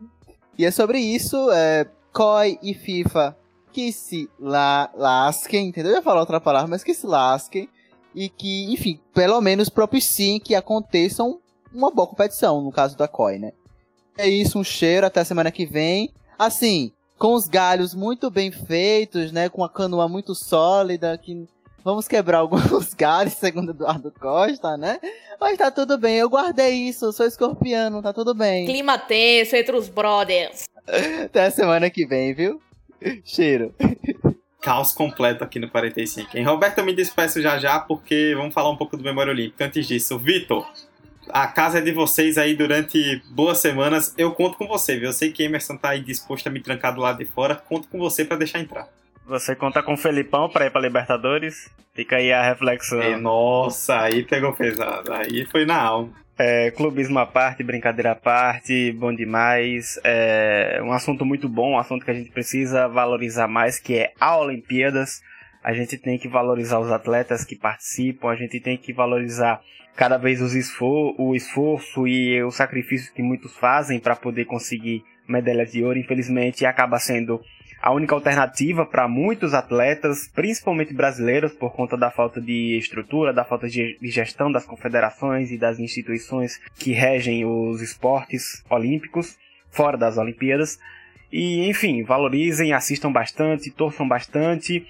B: E é sobre isso, é, COI e FIFA que se la lasquem, entendeu? Eu ia falar outra palavra, mas que se lasquem. E que, enfim, pelo menos propiciem que aconteçam uma boa competição, no caso da COI, né? É isso, um cheiro, até a semana que vem. Assim, com os galhos muito bem feitos, né? Com a canoa muito sólida, que vamos quebrar alguns *laughs* galhos, segundo Eduardo Costa, né? Mas tá tudo bem, eu guardei isso, sou escorpiano, tá tudo bem.
C: Clima tenso entre os brothers.
B: Até a semana que vem, viu? Cheiro.
A: Caos completo aqui no 45. Em Roberto, eu me despeço já já, porque vamos falar um pouco do Memória Olímpica. Antes disso, Vitor, a casa é de vocês aí durante boas semanas. Eu conto com você, viu? Eu sei que Emerson tá aí disposto a me trancar do lado de fora. Conto com você pra deixar entrar.
D: Você conta com o Felipão pra ir pra Libertadores? Fica aí a reflexão.
A: E, nossa, aí pegou pesado. Aí foi na alma.
D: É, clubismo à parte, brincadeira à parte, bom demais. É um assunto muito bom, um assunto que a gente precisa valorizar mais, que é a Olimpíadas. A gente tem que valorizar os atletas que participam, a gente tem que valorizar cada vez os esfor o esforço e o sacrifício que muitos fazem para poder conseguir medalhas de ouro. Infelizmente, acaba sendo a única alternativa para muitos atletas, principalmente brasileiros, por conta da falta de estrutura, da falta de gestão das confederações e das instituições que regem os esportes olímpicos, fora das Olimpíadas. E, enfim, valorizem, assistam bastante, torçam bastante.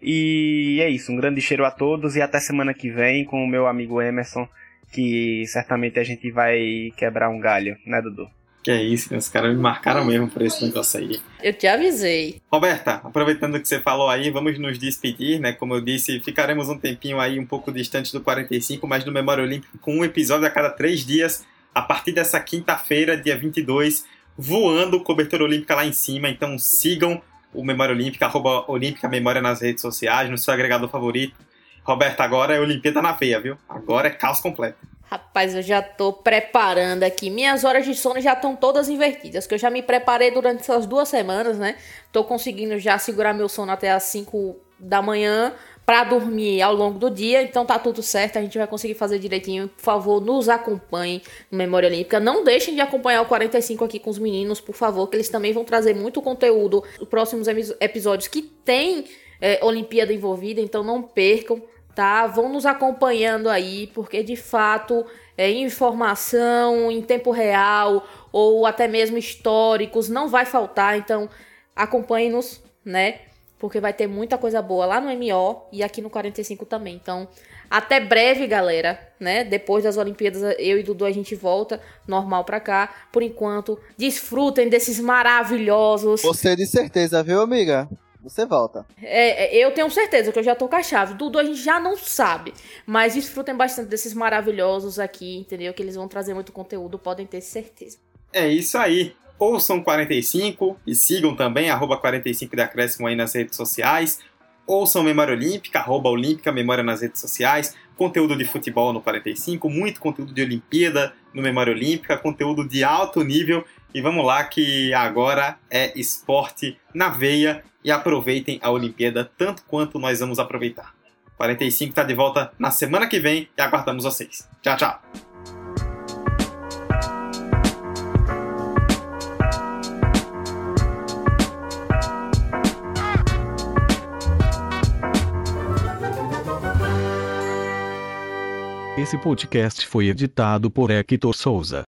D: E é isso, um grande cheiro a todos e até semana que vem com o meu amigo Emerson, que certamente a gente vai quebrar um galho, né, Dudu?
A: Que é isso, os caras me marcaram mesmo por esse negócio aí.
C: Eu te avisei.
A: Roberta, aproveitando que você falou aí, vamos nos despedir, né? Como eu disse, ficaremos um tempinho aí um pouco distante do 45, mas no Memória Olímpica com um episódio a cada três dias, a partir dessa quinta-feira, dia 22, voando cobertura olímpica lá em cima. Então sigam o Memória Olímpica, arroba Olímpica Memória nas redes sociais, no seu agregador favorito. Roberta, agora é Olimpíada na veia, viu? Agora é caos completo.
C: Rapaz, eu já tô preparando aqui. Minhas horas de sono já estão todas invertidas, que eu já me preparei durante essas duas semanas, né? Tô conseguindo já segurar meu sono até as 5 da manhã para dormir ao longo do dia, então tá tudo certo, a gente vai conseguir fazer direitinho. Por favor, nos acompanhem no Memória Olímpica. Não deixem de acompanhar o 45 aqui com os meninos, por favor, que eles também vão trazer muito conteúdo nos próximos episódios que tem é, Olimpíada envolvida, então não percam tá? Vão nos acompanhando aí, porque de fato é informação em tempo real ou até mesmo históricos não vai faltar, então acompanhem-nos, né? Porque vai ter muita coisa boa lá no MO e aqui no 45 também. Então, até breve, galera, né? Depois das Olimpíadas, eu e Dudu a gente volta normal pra cá. Por enquanto, desfrutem desses maravilhosos.
B: Você de certeza, viu, amiga? Você volta.
C: É, eu tenho certeza que eu já tô com a chave. Dudu a gente já não sabe. Mas desfrutem bastante desses maravilhosos aqui, entendeu? Que eles vão trazer muito conteúdo, podem ter certeza.
A: É isso aí. Ouçam 45 e sigam também, arroba 45 da Acréscimo aí nas redes sociais. Ouçam Memória Olímpica, arroba Olímpica Memória nas redes sociais. Conteúdo de futebol no 45, muito conteúdo de Olimpíada no Memória Olímpica, conteúdo de alto nível. E vamos lá que agora é esporte na veia e aproveitem a Olimpíada tanto quanto nós vamos aproveitar. 45 está de volta na semana que vem e aguardamos vocês. Tchau, tchau.
E: Esse podcast foi editado por Hector Souza.